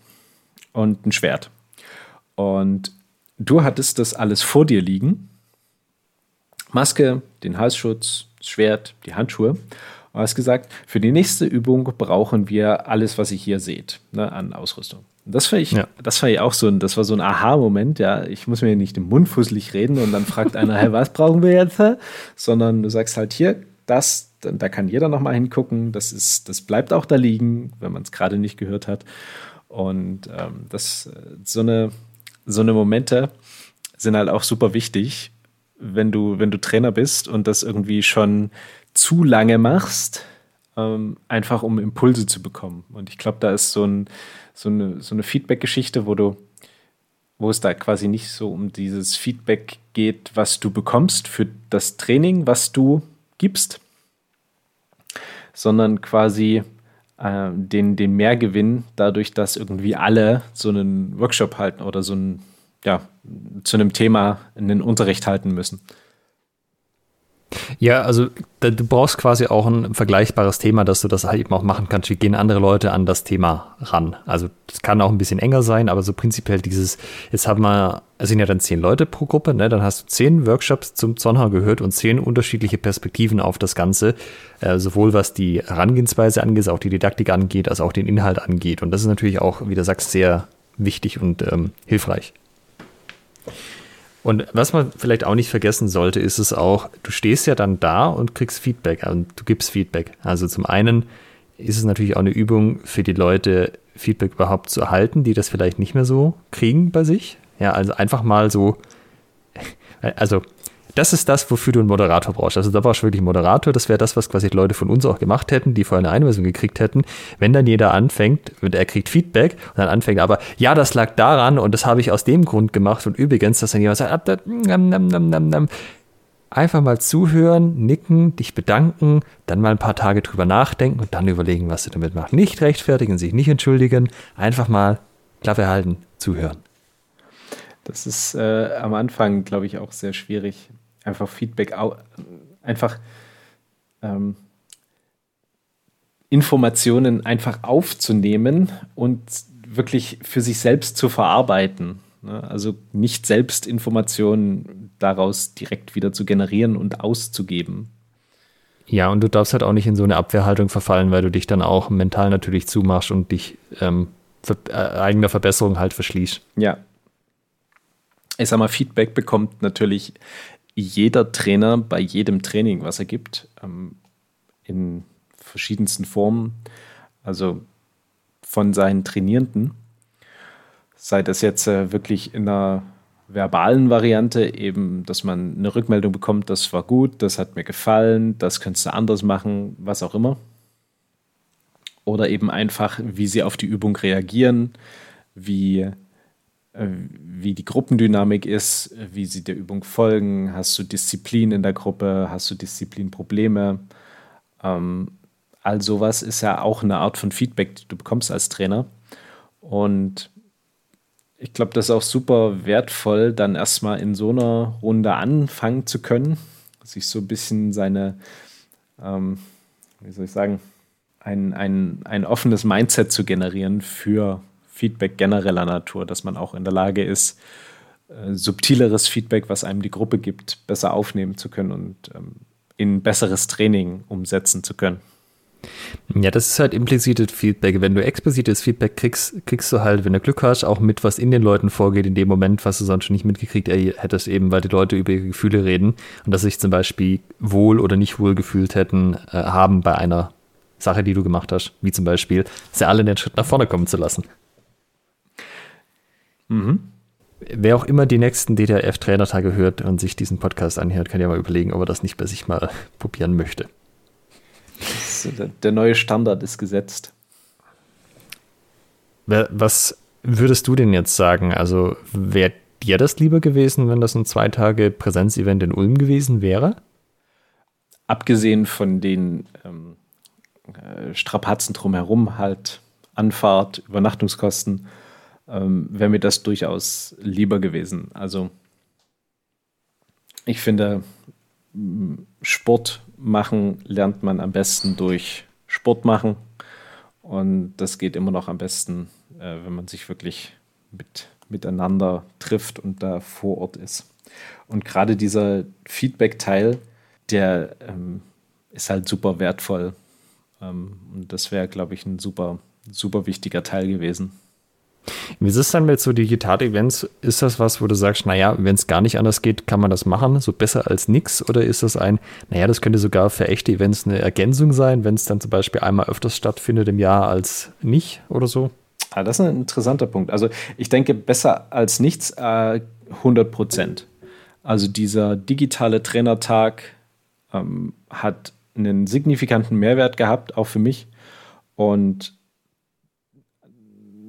und ein Schwert. Und du hattest das alles vor dir liegen. Maske, den Halsschutz, das Schwert, die Handschuhe. Und hast gesagt, für die nächste Übung brauchen wir alles, was ihr hier seht, ne, an Ausrüstung. Das war ich, ja. das war ich auch so ein, das war so ein Aha-Moment, ja. Ich muss mir nicht im Mund fusselig reden und dann fragt einer, hey, was brauchen wir jetzt? Sondern du sagst halt hier, das, da kann jeder nochmal hingucken. Das ist, das bleibt auch da liegen, wenn man es gerade nicht gehört hat. Und ähm, das, so eine, so eine Momente sind halt auch super wichtig, wenn du, wenn du Trainer bist und das irgendwie schon zu lange machst, ähm, einfach um Impulse zu bekommen. Und ich glaube, da ist so ein, so eine, so eine Feedback-Geschichte, wo du, wo es da quasi nicht so um dieses Feedback geht, was du bekommst für das Training, was du gibst, sondern quasi äh, den, den Mehrgewinn dadurch, dass irgendwie alle so einen Workshop halten oder so ein, ja, zu einem Thema einen Unterricht halten müssen. Ja, also du brauchst quasi auch ein vergleichbares Thema, dass du das halt eben auch machen kannst. Wie gehen andere Leute an das Thema ran? Also das kann auch ein bisschen enger sein, aber so prinzipiell dieses, jetzt haben wir, es sind ja dann zehn Leute pro Gruppe, ne? dann hast du zehn Workshops zum Zonha gehört und zehn unterschiedliche Perspektiven auf das Ganze, äh, sowohl was die Herangehensweise angeht, auch die Didaktik angeht, als auch den Inhalt angeht. Und das ist natürlich auch, wie du sagst, sehr wichtig und ähm, hilfreich. Und was man vielleicht auch nicht vergessen sollte, ist es auch, du stehst ja dann da und kriegst Feedback und also du gibst Feedback. Also zum einen ist es natürlich auch eine Übung für die Leute, Feedback überhaupt zu erhalten, die das vielleicht nicht mehr so kriegen bei sich. Ja, also einfach mal so, also das ist das, wofür du einen Moderator brauchst. Also da brauchst du wirklich einen Moderator. Das wäre das, was quasi Leute von uns auch gemacht hätten, die vorher eine Einweisung gekriegt hätten. Wenn dann jeder anfängt er kriegt Feedback und dann anfängt, aber ja, das lag daran und das habe ich aus dem Grund gemacht und übrigens, dass dann jemand sagt, einfach mal zuhören, nicken, dich bedanken, dann mal ein paar Tage drüber nachdenken und dann überlegen, was du damit machst. Nicht rechtfertigen, sich nicht entschuldigen, einfach mal Klappe halten, zuhören. Das ist äh, am Anfang, glaube ich, auch sehr schwierig einfach Feedback, einfach ähm, Informationen einfach aufzunehmen und wirklich für sich selbst zu verarbeiten. Ne? Also nicht selbst Informationen daraus direkt wieder zu generieren und auszugeben. Ja, und du darfst halt auch nicht in so eine Abwehrhaltung verfallen, weil du dich dann auch mental natürlich zumachst und dich ähm, äh, eigener Verbesserung halt verschließt. Ja. Ich sag mal, Feedback bekommt natürlich jeder Trainer bei jedem Training, was er gibt, ähm, in verschiedensten Formen, also von seinen Trainierenden, sei das jetzt äh, wirklich in einer verbalen Variante, eben, dass man eine Rückmeldung bekommt, das war gut, das hat mir gefallen, das könntest du anders machen, was auch immer. Oder eben einfach, wie sie auf die Übung reagieren, wie wie die Gruppendynamik ist, wie sie der Übung folgen. Hast du Disziplin in der Gruppe? Hast du Disziplinprobleme? Ähm, all sowas ist ja auch eine Art von Feedback, die du bekommst als Trainer. Und ich glaube, das ist auch super wertvoll, dann erstmal in so einer Runde anfangen zu können, sich so ein bisschen seine, ähm, wie soll ich sagen, ein, ein, ein offenes Mindset zu generieren für Feedback genereller Natur, dass man auch in der Lage ist, äh, subtileres Feedback, was einem die Gruppe gibt, besser aufnehmen zu können und ähm, in besseres Training umsetzen zu können. Ja, das ist halt implizites Feedback. Wenn du explizites Feedback kriegst, kriegst du halt, wenn du Glück hast, auch mit, was in den Leuten vorgeht, in dem Moment, was du sonst schon nicht mitgekriegt hättest, eben weil die Leute über ihre Gefühle reden und dass sie sich zum Beispiel wohl oder nicht wohl gefühlt hätten, äh, haben bei einer Sache, die du gemacht hast, wie zum Beispiel, sie alle den Schritt nach vorne kommen zu lassen. Mhm. Wer auch immer die nächsten DTF-Trainertage hört und sich diesen Podcast anhört, kann ja mal überlegen, ob er das nicht bei sich mal probieren möchte. Der neue Standard ist gesetzt. Was würdest du denn jetzt sagen? Also wäre dir das lieber gewesen, wenn das ein zwei Tage Präsenzevent in Ulm gewesen wäre? Abgesehen von den ähm, äh, Strapazen drumherum, halt Anfahrt, Übernachtungskosten, ähm, wäre mir das durchaus lieber gewesen. Also ich finde, Sport machen lernt man am besten durch Sport machen. Und das geht immer noch am besten, äh, wenn man sich wirklich mit, miteinander trifft und da vor Ort ist. Und gerade dieser Feedback-Teil, der ähm, ist halt super wertvoll. Ähm, und das wäre, glaube ich, ein super, super wichtiger Teil gewesen. Wie ist es dann mit so Digital-Events? Ist das was, wo du sagst, naja, wenn es gar nicht anders geht, kann man das machen, so besser als nichts? Oder ist das ein, naja, das könnte sogar für echte Events eine Ergänzung sein, wenn es dann zum Beispiel einmal öfters stattfindet im Jahr als nicht oder so? Ah, das ist ein interessanter Punkt. Also ich denke, besser als nichts, äh, 100 Prozent. Also dieser digitale Trainertag ähm, hat einen signifikanten Mehrwert gehabt, auch für mich. Und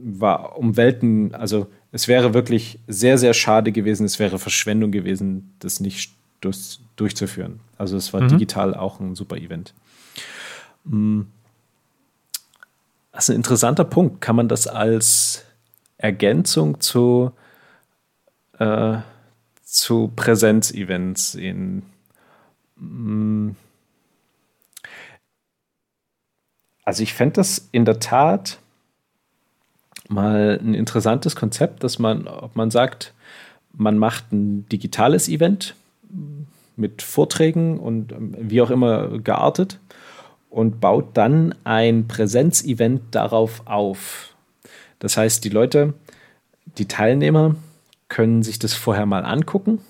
war um Welten, also es wäre wirklich sehr, sehr schade gewesen, es wäre Verschwendung gewesen, das nicht durch, durchzuführen. Also es war mhm. digital auch ein super Event. Mm. Das ist ein interessanter Punkt. Kann man das als Ergänzung zu, äh, zu Präsenzevents sehen? Mm. Also ich fände das in der Tat mal ein interessantes Konzept, dass man, ob man sagt, man macht ein digitales Event mit Vorträgen und ähm, wie auch immer geartet und baut dann ein Präsenzevent darauf auf. Das heißt, die Leute die Teilnehmer können sich das vorher mal angucken,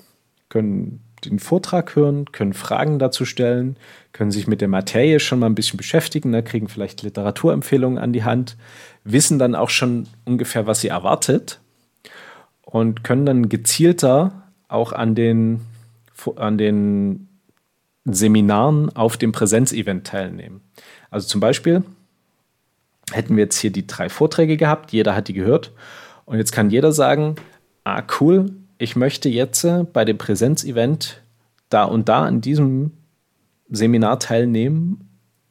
können den Vortrag hören, können Fragen dazu stellen, können sich mit der Materie schon mal ein bisschen beschäftigen, ne, kriegen vielleicht Literaturempfehlungen an die Hand, wissen dann auch schon ungefähr, was sie erwartet und können dann gezielter auch an den, an den Seminaren auf dem Präsenzevent teilnehmen. Also zum Beispiel hätten wir jetzt hier die drei Vorträge gehabt, jeder hat die gehört und jetzt kann jeder sagen, ah cool, ich möchte jetzt äh, bei dem Präsenzevent da und da an diesem Seminar teilnehmen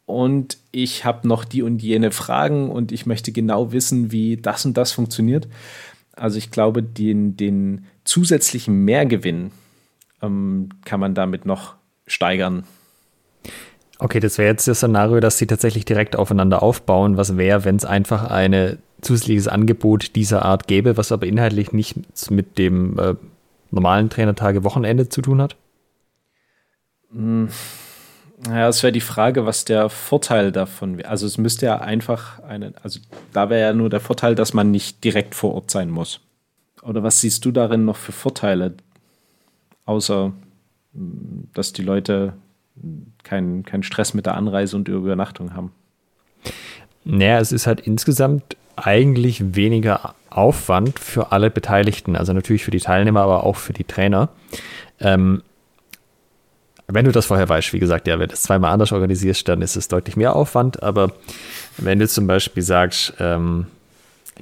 und ich habe noch die und jene Fragen und ich möchte genau wissen, wie das und das funktioniert. Also ich glaube, den, den zusätzlichen Mehrgewinn ähm, kann man damit noch steigern. Okay, das wäre jetzt das Szenario, dass sie tatsächlich direkt aufeinander aufbauen. Was wäre, wenn es einfach ein zusätzliches Angebot dieser Art gäbe, was aber inhaltlich nichts mit dem äh, normalen Trainertage Wochenende zu tun hat? Hm. Ja, es wäre die Frage, was der Vorteil davon wäre. Also es müsste ja einfach eine, also da wäre ja nur der Vorteil, dass man nicht direkt vor Ort sein muss. Oder was siehst du darin noch für Vorteile? Außer, hm, dass die Leute keinen kein Stress mit der Anreise und der Übernachtung haben. Naja, es ist halt insgesamt eigentlich weniger Aufwand für alle Beteiligten, also natürlich für die Teilnehmer, aber auch für die Trainer. Ähm, wenn du das vorher weißt, wie gesagt, ja, wenn du es zweimal anders organisierst, dann ist es deutlich mehr Aufwand, aber wenn du zum Beispiel sagst, ähm,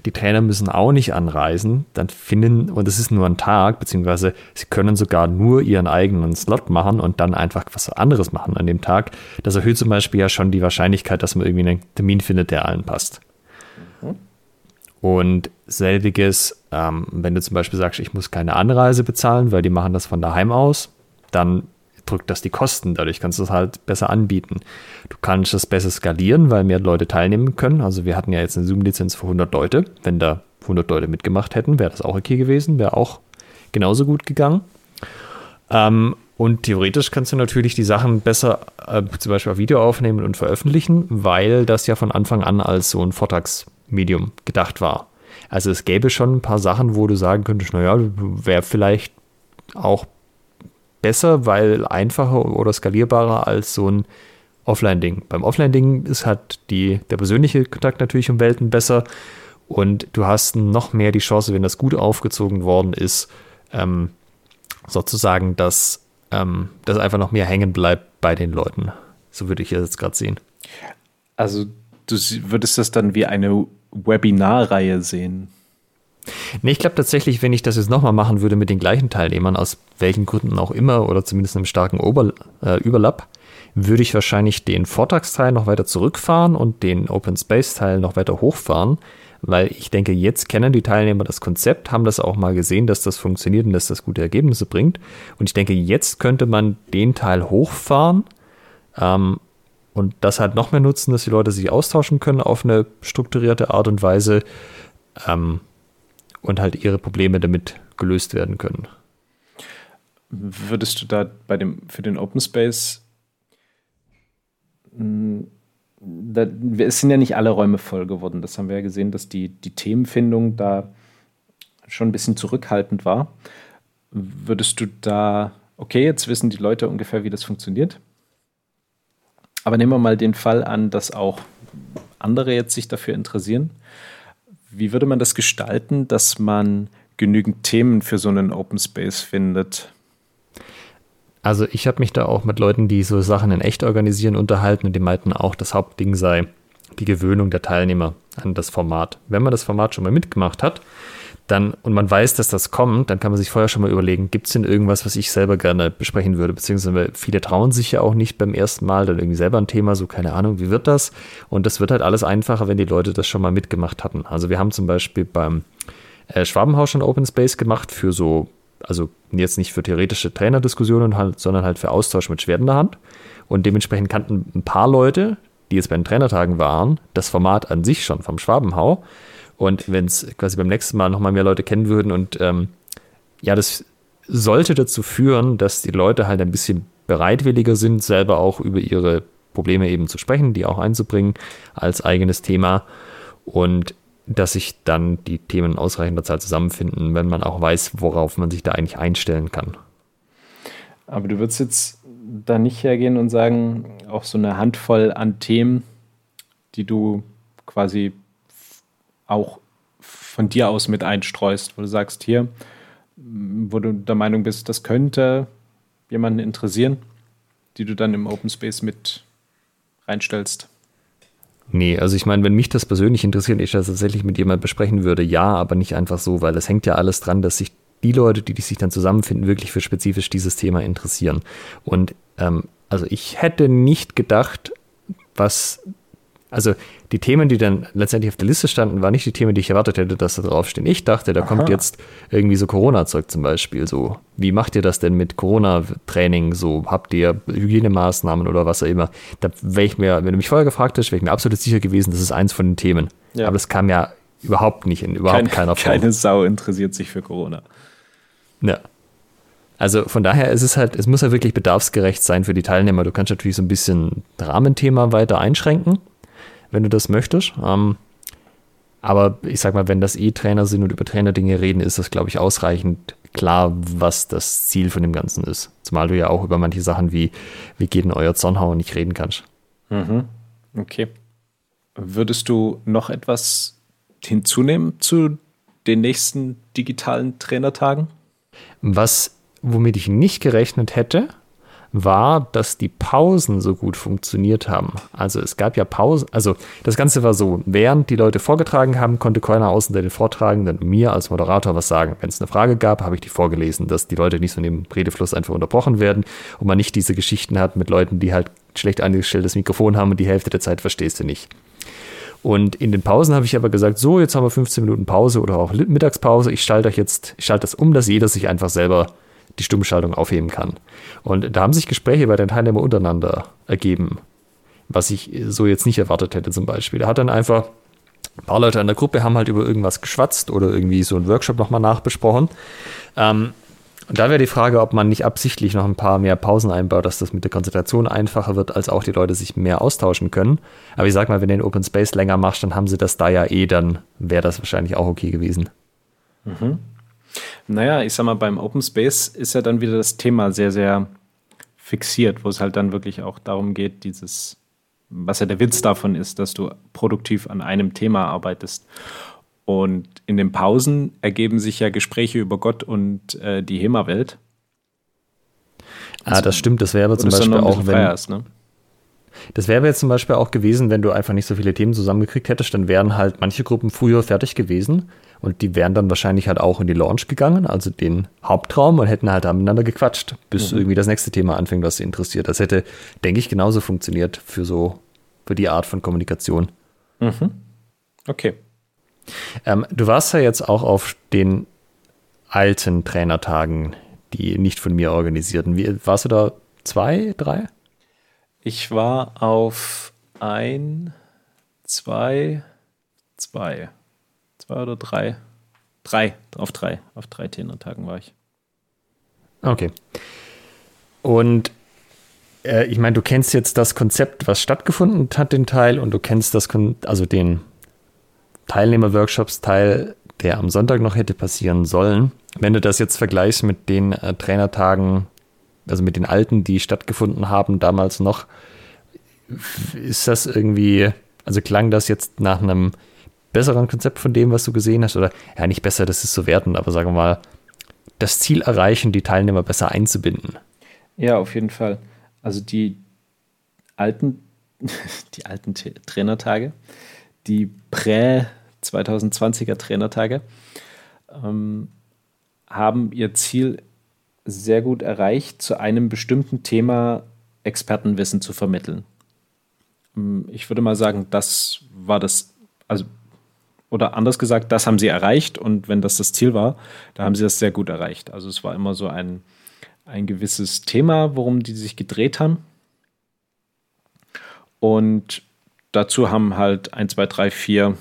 die Trainer müssen auch nicht anreisen, dann finden, und es ist nur ein Tag, beziehungsweise sie können sogar nur ihren eigenen Slot machen und dann einfach was anderes machen an dem Tag. Das erhöht zum Beispiel ja schon die Wahrscheinlichkeit, dass man irgendwie einen Termin findet, der allen passt. Mhm. Und selbiges, ähm, wenn du zum Beispiel sagst, ich muss keine Anreise bezahlen, weil die machen das von daheim aus, dann drückt das die Kosten. Dadurch kannst du es halt besser anbieten. Du kannst es besser skalieren, weil mehr Leute teilnehmen können. Also wir hatten ja jetzt eine Zoom-Lizenz für 100 Leute. Wenn da 100 Leute mitgemacht hätten, wäre das auch okay gewesen, wäre auch genauso gut gegangen. Ähm, und theoretisch kannst du natürlich die Sachen besser äh, zum Beispiel auf Video aufnehmen und veröffentlichen, weil das ja von Anfang an als so ein Vortragsmedium gedacht war. Also es gäbe schon ein paar Sachen, wo du sagen könntest, naja, wäre vielleicht auch besser, weil einfacher oder skalierbarer als so ein Offline-Ding. Beim Offline-Ding ist halt die, der persönliche Kontakt natürlich um Welten besser und du hast noch mehr die Chance, wenn das gut aufgezogen worden ist, ähm, sozusagen, dass ähm, das einfach noch mehr hängen bleibt bei den Leuten. So würde ich jetzt gerade sehen. Also du würdest das dann wie eine Webinarreihe sehen. Nee, ich glaube tatsächlich, wenn ich das jetzt nochmal machen würde mit den gleichen Teilnehmern, aus welchen Gründen auch immer, oder zumindest einem starken Ober äh, Überlapp, würde ich wahrscheinlich den Vortragsteil noch weiter zurückfahren und den Open Space Teil noch weiter hochfahren, weil ich denke, jetzt kennen die Teilnehmer das Konzept, haben das auch mal gesehen, dass das funktioniert und dass das gute Ergebnisse bringt. Und ich denke, jetzt könnte man den Teil hochfahren ähm, und das halt noch mehr nutzen, dass die Leute sich austauschen können auf eine strukturierte Art und Weise. Ähm, und halt ihre Probleme damit gelöst werden können. Würdest du da bei dem für den Open Space hm, da, es sind ja nicht alle Räume voll geworden. Das haben wir ja gesehen, dass die, die Themenfindung da schon ein bisschen zurückhaltend war. Würdest du da, okay, jetzt wissen die Leute ungefähr, wie das funktioniert. Aber nehmen wir mal den Fall an, dass auch andere jetzt sich dafür interessieren. Wie würde man das gestalten, dass man genügend Themen für so einen Open Space findet? Also ich habe mich da auch mit Leuten, die so Sachen in echt organisieren, unterhalten und die meinten auch, das Hauptding sei die Gewöhnung der Teilnehmer an das Format. Wenn man das Format schon mal mitgemacht hat, dann und man weiß, dass das kommt, dann kann man sich vorher schon mal überlegen, gibt es denn irgendwas, was ich selber gerne besprechen würde? Beziehungsweise viele trauen sich ja auch nicht beim ersten Mal dann irgendwie selber ein Thema, so keine Ahnung, wie wird das? Und das wird halt alles einfacher, wenn die Leute das schon mal mitgemacht hatten. Also wir haben zum Beispiel beim äh, Schwabenhaus schon Open Space gemacht für so, also jetzt nicht für theoretische Trainerdiskussionen, halt, sondern halt für Austausch mit Schwert in der Hand. Und dementsprechend kannten ein paar Leute, die jetzt bei den Trainertagen waren, das Format an sich schon vom Schwabenhau. Und wenn es quasi beim nächsten Mal nochmal mehr Leute kennen würden und ähm, ja, das sollte dazu führen, dass die Leute halt ein bisschen bereitwilliger sind, selber auch über ihre Probleme eben zu sprechen, die auch einzubringen als eigenes Thema. Und dass sich dann die Themen in ausreichender Zahl zusammenfinden, wenn man auch weiß, worauf man sich da eigentlich einstellen kann. Aber du würdest jetzt da nicht hergehen und sagen, auch so eine Handvoll an Themen, die du quasi auch von dir aus mit einstreust, wo du sagst, hier, wo du der Meinung bist, das könnte jemanden interessieren, die du dann im Open Space mit reinstellst? Nee, also ich meine, wenn mich das persönlich interessiert, ich das tatsächlich mit jemandem besprechen würde, ja, aber nicht einfach so, weil das hängt ja alles dran, dass sich die Leute, die, die sich dann zusammenfinden, wirklich für spezifisch dieses Thema interessieren. Und ähm, also ich hätte nicht gedacht, was also die Themen, die dann letztendlich auf der Liste standen, waren nicht die Themen, die ich erwartet hätte, dass da draufstehen. Ich dachte, da Aha. kommt jetzt irgendwie so Corona-Zeug zum Beispiel. So, wie macht ihr das denn mit Corona-Training? So, habt ihr Hygienemaßnahmen oder was auch immer? Da wäre ich mir, wenn du mich vorher gefragt hättest, wäre ich mir absolut sicher gewesen, das ist eins von den Themen. Ja. Aber das kam ja überhaupt nicht in überhaupt Kein, keiner Form. Keine Sau interessiert sich für Corona. Ja. Also von daher ist es halt, es muss ja wirklich bedarfsgerecht sein für die Teilnehmer. Du kannst natürlich so ein bisschen Rahmenthema weiter einschränken wenn du das möchtest. Ähm, aber ich sag mal, wenn das eh Trainer sind und über Trainerdinge reden, ist das, glaube ich, ausreichend klar, was das Ziel von dem Ganzen ist. Zumal du ja auch über manche Sachen wie, wie geht denn euer Zornhauer nicht reden kannst. Mhm. Okay. Würdest du noch etwas hinzunehmen zu den nächsten digitalen Trainertagen? Was, womit ich nicht gerechnet hätte, war, dass die Pausen so gut funktioniert haben. Also es gab ja Pausen, also das Ganze war so, während die Leute vorgetragen haben, konnte keiner außen den Vortragenden mir als Moderator was sagen. Wenn es eine Frage gab, habe ich die vorgelesen, dass die Leute nicht so in dem Redefluss einfach unterbrochen werden und man nicht diese Geschichten hat mit Leuten, die halt schlecht eingestelltes Mikrofon haben und die Hälfte der Zeit verstehst du nicht. Und in den Pausen habe ich aber gesagt, so, jetzt haben wir 15 Minuten Pause oder auch Mittagspause. Ich schalte euch jetzt, ich schalte das um, dass jeder sich einfach selber die Stummschaltung aufheben kann. Und da haben sich Gespräche bei den Teilnehmern untereinander ergeben, was ich so jetzt nicht erwartet hätte zum Beispiel. Da hat dann einfach ein paar Leute in der Gruppe haben halt über irgendwas geschwatzt oder irgendwie so einen Workshop nochmal nachbesprochen. Ähm, und da wäre die Frage, ob man nicht absichtlich noch ein paar mehr Pausen einbaut, dass das mit der Konzentration einfacher wird, als auch die Leute sich mehr austauschen können. Aber ich sag mal, wenn du den Open Space länger machst, dann haben sie das da ja eh, dann wäre das wahrscheinlich auch okay gewesen. Mhm. Naja, ich sag mal, beim Open Space ist ja dann wieder das Thema sehr, sehr fixiert, wo es halt dann wirklich auch darum geht, dieses, was ja der Witz davon ist, dass du produktiv an einem Thema arbeitest. Und in den Pausen ergeben sich ja Gespräche über Gott und äh, die HEMA-Welt. Ah, das stimmt. Das wäre aber zum Beispiel auch, wenn, ist, ne? Das wäre jetzt zum Beispiel auch gewesen, wenn du einfach nicht so viele Themen zusammengekriegt hättest, dann wären halt manche Gruppen früher fertig gewesen und die wären dann wahrscheinlich halt auch in die Launch gegangen, also den Hauptraum und hätten halt miteinander gequatscht, bis mhm. irgendwie das nächste Thema anfängt, was sie interessiert. Das hätte, denke ich, genauso funktioniert für so, für die Art von Kommunikation. Mhm. Okay. Ähm, du warst ja jetzt auch auf den alten Trainertagen, die nicht von mir organisierten. Wie, warst du da zwei, drei? Ich war auf ein, zwei, zwei. Zwei oder drei. Drei, auf drei. Auf drei Tenor-Tagen war ich. Okay. Und äh, ich meine, du kennst jetzt das Konzept, was stattgefunden hat, den Teil, und du kennst das, Kon also den Teilnehmer-Workshops-Teil, der am Sonntag noch hätte passieren sollen. Wenn du das jetzt vergleichst mit den äh, Trainertagen, also mit den alten, die stattgefunden haben damals noch, ist das irgendwie, also klang das jetzt nach einem besseren Konzept von dem, was du gesehen hast? Oder ja, nicht besser, das ist zu werten, aber sagen wir mal, das Ziel erreichen, die Teilnehmer besser einzubinden. Ja, auf jeden Fall. Also die alten, die alten Trainertage, die Prä-2020er Trainertage, ähm, haben ihr Ziel sehr gut erreicht, zu einem bestimmten Thema Expertenwissen zu vermitteln. Ähm, ich würde mal sagen, das war das, also oder anders gesagt, das haben sie erreicht und wenn das das Ziel war, da haben sie das sehr gut erreicht. Also es war immer so ein, ein gewisses Thema, worum die sich gedreht haben. Und dazu haben halt 1, 2, 3, 4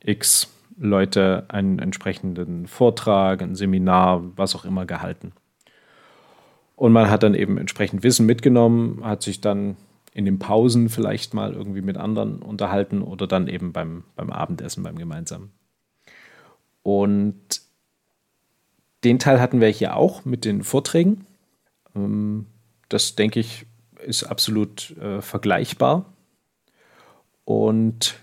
x Leute einen entsprechenden Vortrag, ein Seminar, was auch immer gehalten. Und man hat dann eben entsprechend Wissen mitgenommen, hat sich dann in den Pausen vielleicht mal irgendwie mit anderen unterhalten oder dann eben beim, beim Abendessen, beim gemeinsamen. Und den Teil hatten wir hier auch mit den Vorträgen. Ähm, das denke ich ist absolut äh, vergleichbar. Und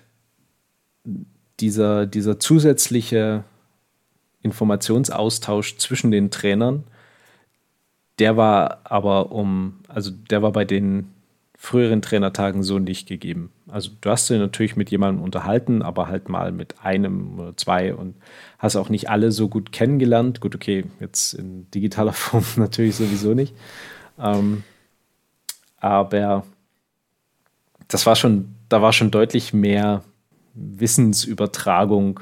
dieser, dieser zusätzliche Informationsaustausch zwischen den Trainern, der war aber um, also der war bei den früheren Trainertagen so nicht gegeben. Also du hast dich natürlich mit jemandem unterhalten, aber halt mal mit einem oder zwei und hast auch nicht alle so gut kennengelernt. Gut, okay, jetzt in digitaler Form natürlich sowieso nicht. Ähm, aber das war schon, da war schon deutlich mehr Wissensübertragung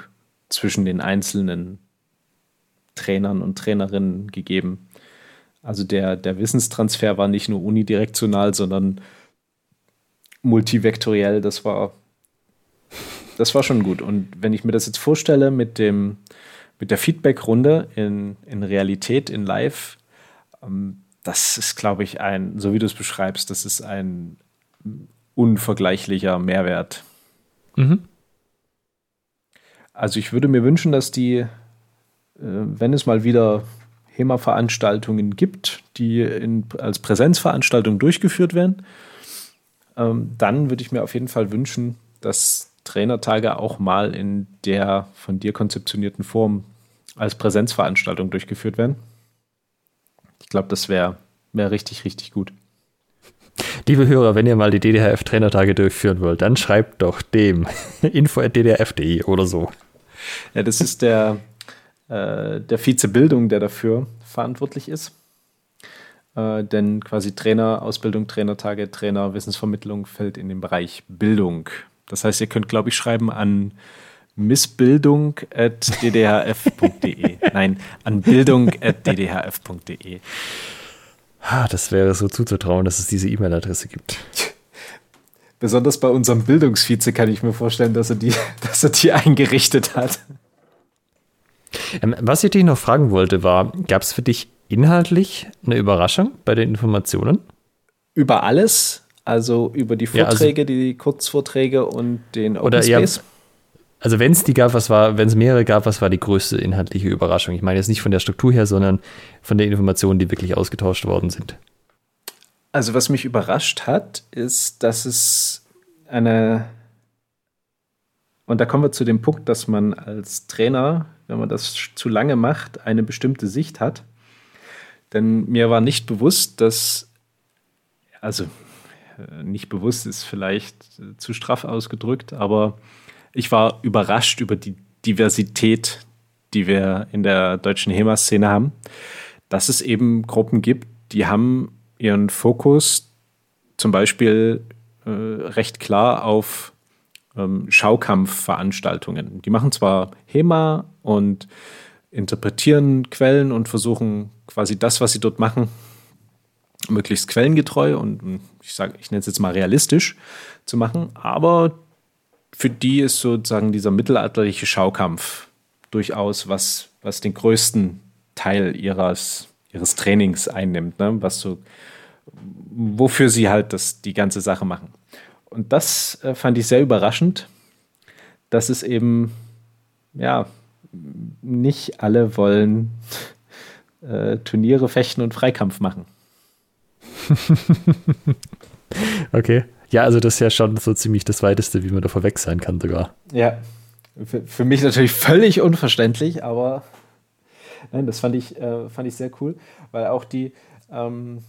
zwischen den einzelnen Trainern und Trainerinnen gegeben. Also der, der Wissenstransfer war nicht nur unidirektional, sondern multivektoriell. Das war, das war schon gut. Und wenn ich mir das jetzt vorstelle mit dem, mit der Feedback-Runde in, in Realität, in Live, ähm, das ist, glaube ich, ein, so wie du es beschreibst, das ist ein unvergleichlicher Mehrwert. Mhm. Also ich würde mir wünschen, dass die, äh, wenn es mal wieder HEMA-Veranstaltungen gibt, die in, als Präsenzveranstaltung durchgeführt werden, ähm, dann würde ich mir auf jeden Fall wünschen, dass Trainertage auch mal in der von dir konzeptionierten Form als Präsenzveranstaltung durchgeführt werden. Ich glaube, das wäre wär richtig, richtig gut. Liebe Hörer, wenn ihr mal die DDHF-Trainertage durchführen wollt, dann schreibt doch dem info.ddhf.de oder so. Ja, das ist der, äh, der Vizebildung, der dafür verantwortlich ist. Äh, denn quasi Trainer, Ausbildung, Trainertage, Trainer, Wissensvermittlung fällt in den Bereich Bildung. Das heißt, ihr könnt, glaube ich, schreiben an missbildung.ddhf.de. Nein, an bildung.ddhf.de. Das wäre so zuzutrauen, dass es diese E-Mail-Adresse gibt. Besonders bei unserem Bildungsvize kann ich mir vorstellen, dass er die, dass er die eingerichtet hat. Ähm, was ich dich noch fragen wollte, war: Gab es für dich inhaltlich eine Überraschung bei den Informationen? Über alles, also über die Vorträge, ja, also, die Kurzvorträge und den Open oder Space. Ja, also wenn es die gab, was war, wenn es mehrere gab, was war die größte inhaltliche Überraschung? Ich meine jetzt nicht von der Struktur her, sondern von den Informationen, die wirklich ausgetauscht worden sind. Also was mich überrascht hat, ist, dass es eine und da kommen wir zu dem Punkt, dass man als Trainer, wenn man das zu lange macht, eine bestimmte Sicht hat. Denn mir war nicht bewusst, dass, also äh, nicht bewusst ist vielleicht zu straff ausgedrückt, aber ich war überrascht über die Diversität, die wir in der deutschen HEMA-Szene haben, dass es eben Gruppen gibt, die haben ihren Fokus zum Beispiel äh, recht klar auf ähm, Schaukampfveranstaltungen. Die machen zwar HEMA und interpretieren Quellen und versuchen quasi das, was sie dort machen, möglichst quellengetreu und ich sage, ich nenne es jetzt mal realistisch zu machen, aber für die ist sozusagen dieser mittelalterliche Schaukampf durchaus was, was den größten Teil ihres, ihres Trainings einnimmt, ne? was so, wofür sie halt das, die ganze Sache machen. Und das äh, fand ich sehr überraschend, dass es eben, ja, nicht alle wollen äh, Turniere, Fechten und Freikampf machen. okay. Ja, also das ist ja schon so ziemlich das Weiteste, wie man davor weg sein kann sogar. Ja, für, für mich natürlich völlig unverständlich, aber nein, das fand ich, äh, fand ich sehr cool, weil auch die, ähm,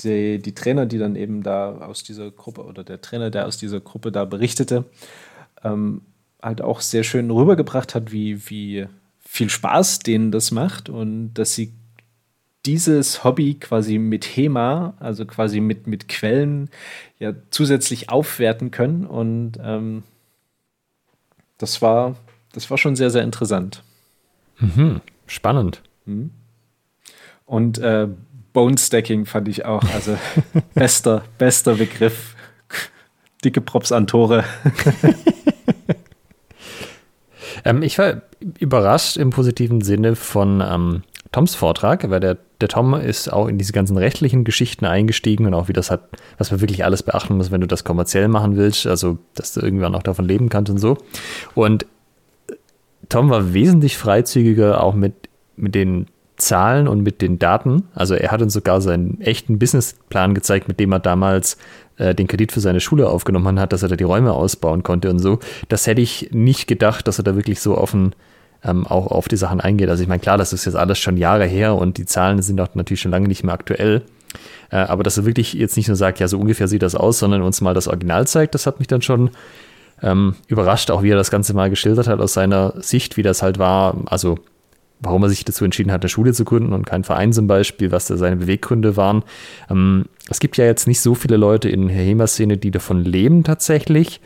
die, die Trainer, die dann eben da aus dieser Gruppe oder der Trainer, der aus dieser Gruppe da berichtete, ähm, halt auch sehr schön rübergebracht hat, wie, wie viel Spaß denen das macht und dass sie dieses Hobby quasi mit HEMA, also quasi mit, mit Quellen, ja zusätzlich aufwerten können. Und ähm, das war, das war schon sehr, sehr interessant. Mhm. Spannend. Mhm. Und äh, Bone Stacking fand ich auch, also bester, bester Begriff. Dicke Props an Tore. ähm, ich war überrascht im positiven Sinne von ähm, Toms Vortrag, weil der, der Tom ist auch in diese ganzen rechtlichen Geschichten eingestiegen und auch wie das hat, was man wirklich alles beachten muss, wenn du das kommerziell machen willst, also dass du irgendwann auch davon leben kannst und so. Und Tom war wesentlich freizügiger, auch mit, mit den Zahlen und mit den Daten. Also er hat uns sogar seinen echten Businessplan gezeigt, mit dem er damals äh, den Kredit für seine Schule aufgenommen hat, dass er da die Räume ausbauen konnte und so. Das hätte ich nicht gedacht, dass er da wirklich so offen ähm, auch auf die Sachen eingeht. Also ich meine, klar, das ist jetzt alles schon Jahre her und die Zahlen sind auch natürlich schon lange nicht mehr aktuell. Äh, aber dass er wirklich jetzt nicht nur sagt, ja, so ungefähr sieht das aus, sondern uns mal das Original zeigt, das hat mich dann schon ähm, überrascht, auch wie er das Ganze mal geschildert hat aus seiner Sicht, wie das halt war. Also warum er sich dazu entschieden hat, eine Schule zu gründen und keinen Verein zum Beispiel, was da seine Beweggründe waren. Ähm, es gibt ja jetzt nicht so viele Leute in der HEMA-Szene, die davon leben tatsächlich,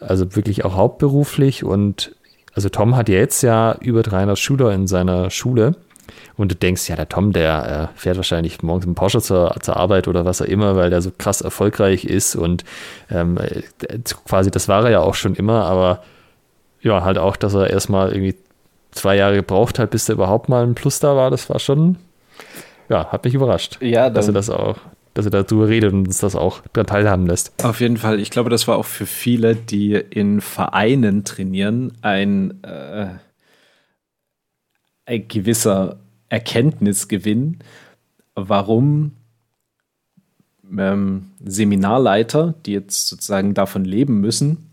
also wirklich auch hauptberuflich. Und also Tom hat ja jetzt ja über 300 Schüler in seiner Schule. Und du denkst, ja, der Tom, der äh, fährt wahrscheinlich morgens im Porsche zur, zur Arbeit oder was auch immer, weil der so krass erfolgreich ist. Und ähm, äh, quasi das war er ja auch schon immer, aber ja, halt auch, dass er erstmal irgendwie zwei Jahre gebraucht hat, bis da überhaupt mal ein Plus da war, das war schon, ja, hat mich überrascht. Ja, dass er das auch, dass er darüber redet und uns das auch daran teilhaben lässt. Auf jeden Fall. Ich glaube, das war auch für viele, die in Vereinen trainieren, ein, äh, ein gewisser Erkenntnisgewinn, warum ähm, Seminarleiter, die jetzt sozusagen davon leben müssen,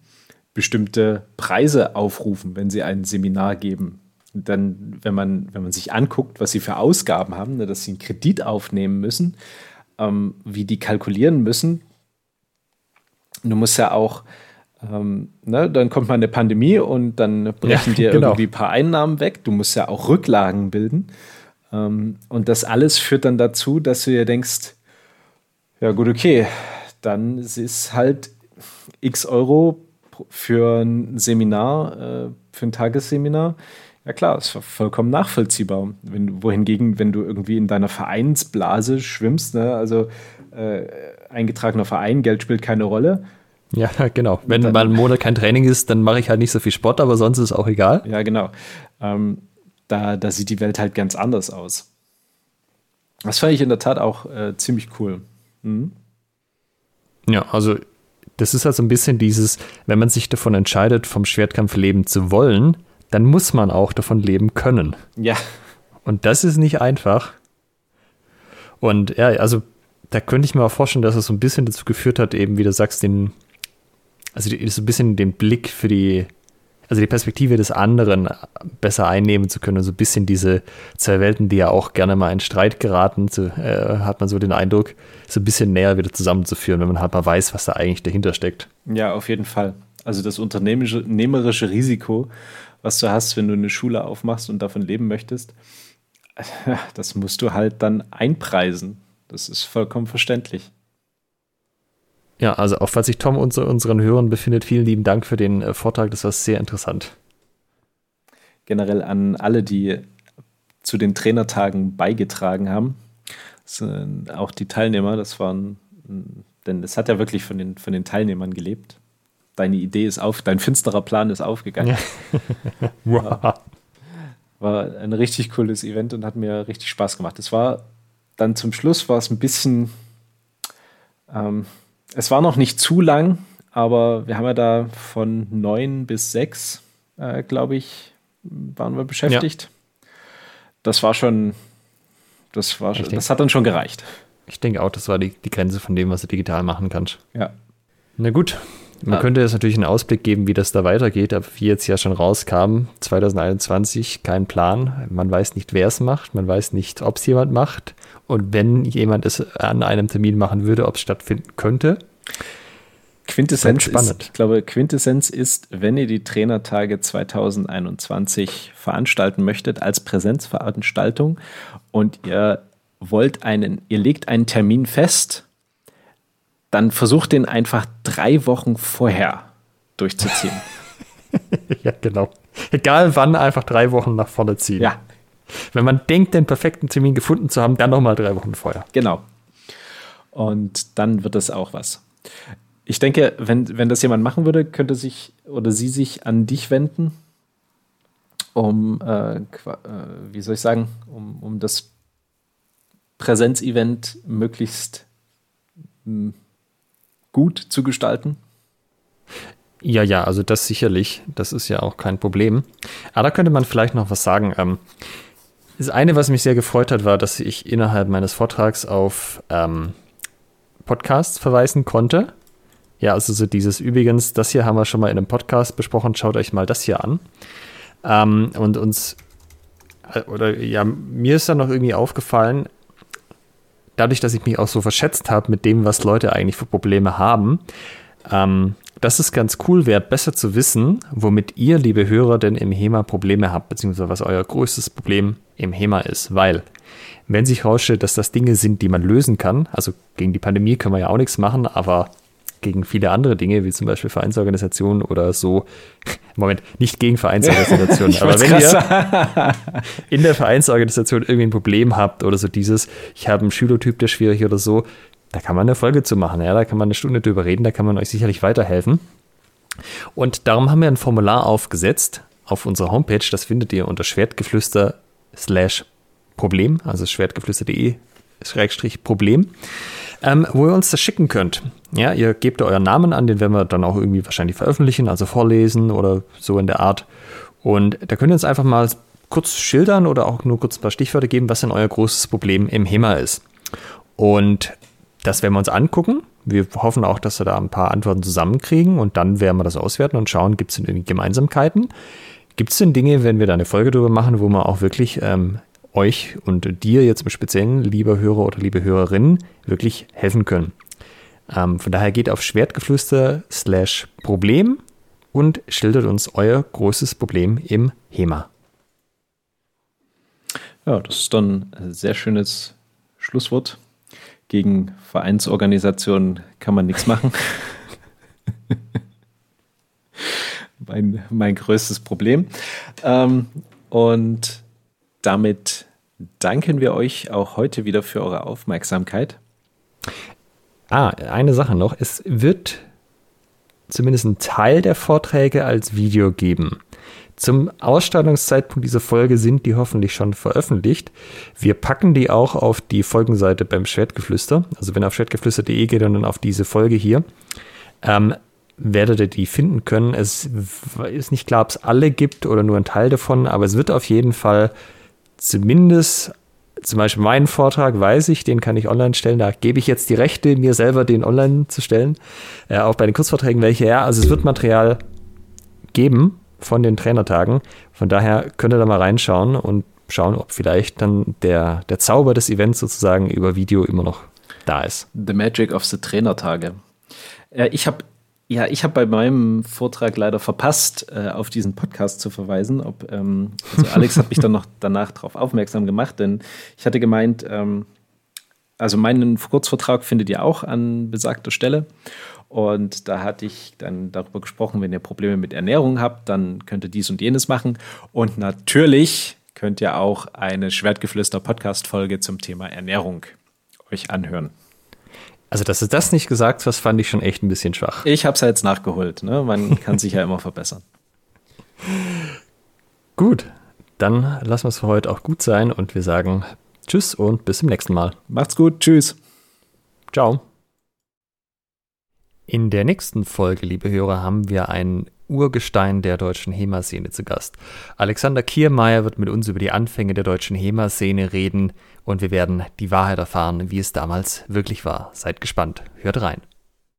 bestimmte Preise aufrufen, wenn sie ein Seminar geben. Dann, wenn man, wenn man sich anguckt, was sie für Ausgaben haben, ne, dass sie einen Kredit aufnehmen müssen, ähm, wie die kalkulieren müssen. Du musst ja auch, ähm, ne, dann kommt mal eine Pandemie und dann brechen ja, dir genau. irgendwie ein paar Einnahmen weg. Du musst ja auch Rücklagen bilden. Ähm, und das alles führt dann dazu, dass du dir denkst, ja gut, okay, dann ist halt x Euro für ein Seminar, äh, für ein Tagesseminar. Ja klar, ist vollkommen nachvollziehbar. Wenn, wohingegen, wenn du irgendwie in deiner Vereinsblase schwimmst, ne, also äh, eingetragener Verein, Geld spielt keine Rolle. Ja, genau. Wenn dann, mal ein Monat kein Training ist, dann mache ich halt nicht so viel Sport, aber sonst ist es auch egal. Ja, genau. Ähm, da, da sieht die Welt halt ganz anders aus. Das fand ich in der Tat auch äh, ziemlich cool. Mhm. Ja, also das ist halt so ein bisschen dieses, wenn man sich davon entscheidet, vom Schwertkampf leben zu wollen, dann muss man auch davon leben können. Ja. Und das ist nicht einfach. Und ja, also da könnte ich mir auch vorstellen, dass es so ein bisschen dazu geführt hat, eben wie du sagst, den, also so ein bisschen den Blick für die, also die Perspektive des anderen besser einnehmen zu können. So ein bisschen diese zwei Welten, die ja auch gerne mal in Streit geraten, zu, äh, hat man so den Eindruck, so ein bisschen näher wieder zusammenzuführen, wenn man halt mal weiß, was da eigentlich dahinter steckt. Ja, auf jeden Fall. Also das unternehmerische Risiko, was du hast, wenn du eine Schule aufmachst und davon leben möchtest, das musst du halt dann einpreisen. Das ist vollkommen verständlich. Ja, also auch falls sich Tom unter unseren Hörern befindet, vielen lieben Dank für den äh, Vortrag. Das war sehr interessant. Generell an alle, die zu den Trainertagen beigetragen haben. auch die Teilnehmer, das waren, denn es hat ja wirklich von den, von den Teilnehmern gelebt. Deine Idee ist auf, dein finsterer Plan ist aufgegangen. wow. War ein richtig cooles Event und hat mir richtig Spaß gemacht. Es war dann zum Schluss war es ein bisschen, ähm, es war noch nicht zu lang, aber wir haben ja da von neun bis sechs, äh, glaube ich, waren wir beschäftigt. Ja. Das war schon, das war, das hat dann schon gereicht. Ich denke auch, das war die, die Grenze von dem, was du digital machen kannst. Ja. Na gut, man ja. könnte jetzt natürlich einen Ausblick geben, wie das da weitergeht, aber wie jetzt ja schon rauskam, 2021 kein Plan. Man weiß nicht, wer es macht, man weiß nicht, ob es jemand macht. Und wenn jemand es an einem Termin machen würde, ob es stattfinden könnte. Quintessenz ist, ich glaube, Quintessenz ist, wenn ihr die Trainertage 2021 veranstalten möchtet als Präsenzveranstaltung und ihr wollt einen, ihr legt einen Termin fest, dann versucht den einfach drei Wochen vorher durchzuziehen. ja, genau. Egal wann, einfach drei Wochen nach vorne ziehen. Ja, wenn man denkt, den perfekten Termin gefunden zu haben, dann nochmal drei Wochen vorher. Genau. Und dann wird das auch was. Ich denke, wenn, wenn das jemand machen würde, könnte sich oder sie sich an dich wenden, um, äh, äh, wie soll ich sagen, um, um das Präsenzevent möglichst gut zu gestalten. Ja, ja, also das sicherlich. Das ist ja auch kein Problem. Aber da könnte man vielleicht noch was sagen. Ähm, das eine, was mich sehr gefreut hat, war, dass ich innerhalb meines Vortrags auf ähm, Podcasts verweisen konnte. Ja, also so dieses übrigens, das hier haben wir schon mal in einem Podcast besprochen, schaut euch mal das hier an. Ähm, und uns, äh, oder ja, mir ist dann noch irgendwie aufgefallen, dadurch, dass ich mich auch so verschätzt habe mit dem, was Leute eigentlich für Probleme haben, ähm, dass es ganz cool wäre, besser zu wissen, womit ihr, liebe Hörer, denn im HEMA Probleme habt, beziehungsweise was euer größtes Problem im HEMA ist. Weil, wenn sich herausstellt, dass das Dinge sind, die man lösen kann, also gegen die Pandemie können wir ja auch nichts machen, aber gegen viele andere Dinge, wie zum Beispiel Vereinsorganisationen oder so. Moment, nicht gegen Vereinsorganisationen, aber wenn ihr in der Vereinsorganisation irgendwie ein Problem habt oder so dieses, ich habe einen Schülertyp, der schwierig oder so, da kann man eine Folge zu machen. Ja, da kann man eine Stunde drüber reden, da kann man euch sicherlich weiterhelfen. Und darum haben wir ein Formular aufgesetzt auf unserer Homepage. Das findet ihr unter Schwertgeflüster slash Problem, also schwertgeflüster.de Schrägstrich Problem, ähm, wo ihr uns das schicken könnt. Ja, ihr gebt euren Namen an, den werden wir dann auch irgendwie wahrscheinlich veröffentlichen, also vorlesen oder so in der Art. Und da könnt ihr uns einfach mal kurz schildern oder auch nur kurz ein paar Stichwörter geben, was denn euer großes Problem im HEMA ist. Und das werden wir uns angucken. Wir hoffen auch, dass wir da ein paar Antworten zusammenkriegen und dann werden wir das auswerten und schauen, gibt es denn irgendwie Gemeinsamkeiten? Gibt es denn Dinge, wenn wir da eine Folge drüber machen, wo wir auch wirklich ähm, euch und dir jetzt im Speziellen, lieber Hörer oder liebe Hörerin, wirklich helfen können? Ähm, von daher geht auf Schwertgeflüster slash Problem und schildert uns euer großes Problem im HEMA. Ja, das ist dann ein sehr schönes Schlusswort gegen Vereinsorganisationen kann man nichts machen. mein, mein größtes Problem. Ähm, und damit danken wir euch auch heute wieder für eure Aufmerksamkeit. Ah, eine Sache noch. Es wird zumindest einen Teil der Vorträge als Video geben. Zum Ausstrahlungszeitpunkt dieser Folge sind die hoffentlich schon veröffentlicht. Wir packen die auch auf die Folgenseite beim Schwertgeflüster. Also wenn ihr auf schwertgeflüster.de geht und dann auf diese Folge hier, ähm, werdet ihr die finden können. Es ist nicht klar, ob es alle gibt oder nur ein Teil davon, aber es wird auf jeden Fall zumindest zum Beispiel meinen Vortrag weiß ich, den kann ich online stellen. Da gebe ich jetzt die Rechte, mir selber den online zu stellen. Äh, auch bei den Kurzvorträgen welche, ja. Also es wird Material geben von den Trainertagen. Von daher könnt ihr da mal reinschauen und schauen, ob vielleicht dann der, der Zauber des Events sozusagen über Video immer noch da ist. The Magic of the Trainertage. Äh, ich habe ja, ich habe bei meinem Vortrag leider verpasst, äh, auf diesen Podcast zu verweisen. Ob, ähm, also Alex hat mich dann noch danach darauf aufmerksam gemacht, denn ich hatte gemeint, ähm, also meinen Kurzvortrag findet ihr auch an besagter Stelle. Und da hatte ich dann darüber gesprochen, wenn ihr Probleme mit Ernährung habt, dann könnt ihr dies und jenes machen. Und natürlich könnt ihr auch eine Schwertgeflüster-Podcast-Folge zum Thema Ernährung euch anhören. Also, dass du das nicht gesagt hast, fand ich schon echt ein bisschen schwach. Ich habe es ja jetzt nachgeholt. Ne? Man kann sich ja immer verbessern. Gut, dann lassen wir es für heute auch gut sein und wir sagen Tschüss und bis zum nächsten Mal. Macht's gut. Tschüss. Ciao. In der nächsten Folge, liebe Hörer, haben wir ein Urgestein der deutschen HEMA-Szene zu Gast. Alexander Kiermeier wird mit uns über die Anfänge der deutschen HEMA-Szene reden und wir werden die Wahrheit erfahren, wie es damals wirklich war. Seid gespannt, hört rein.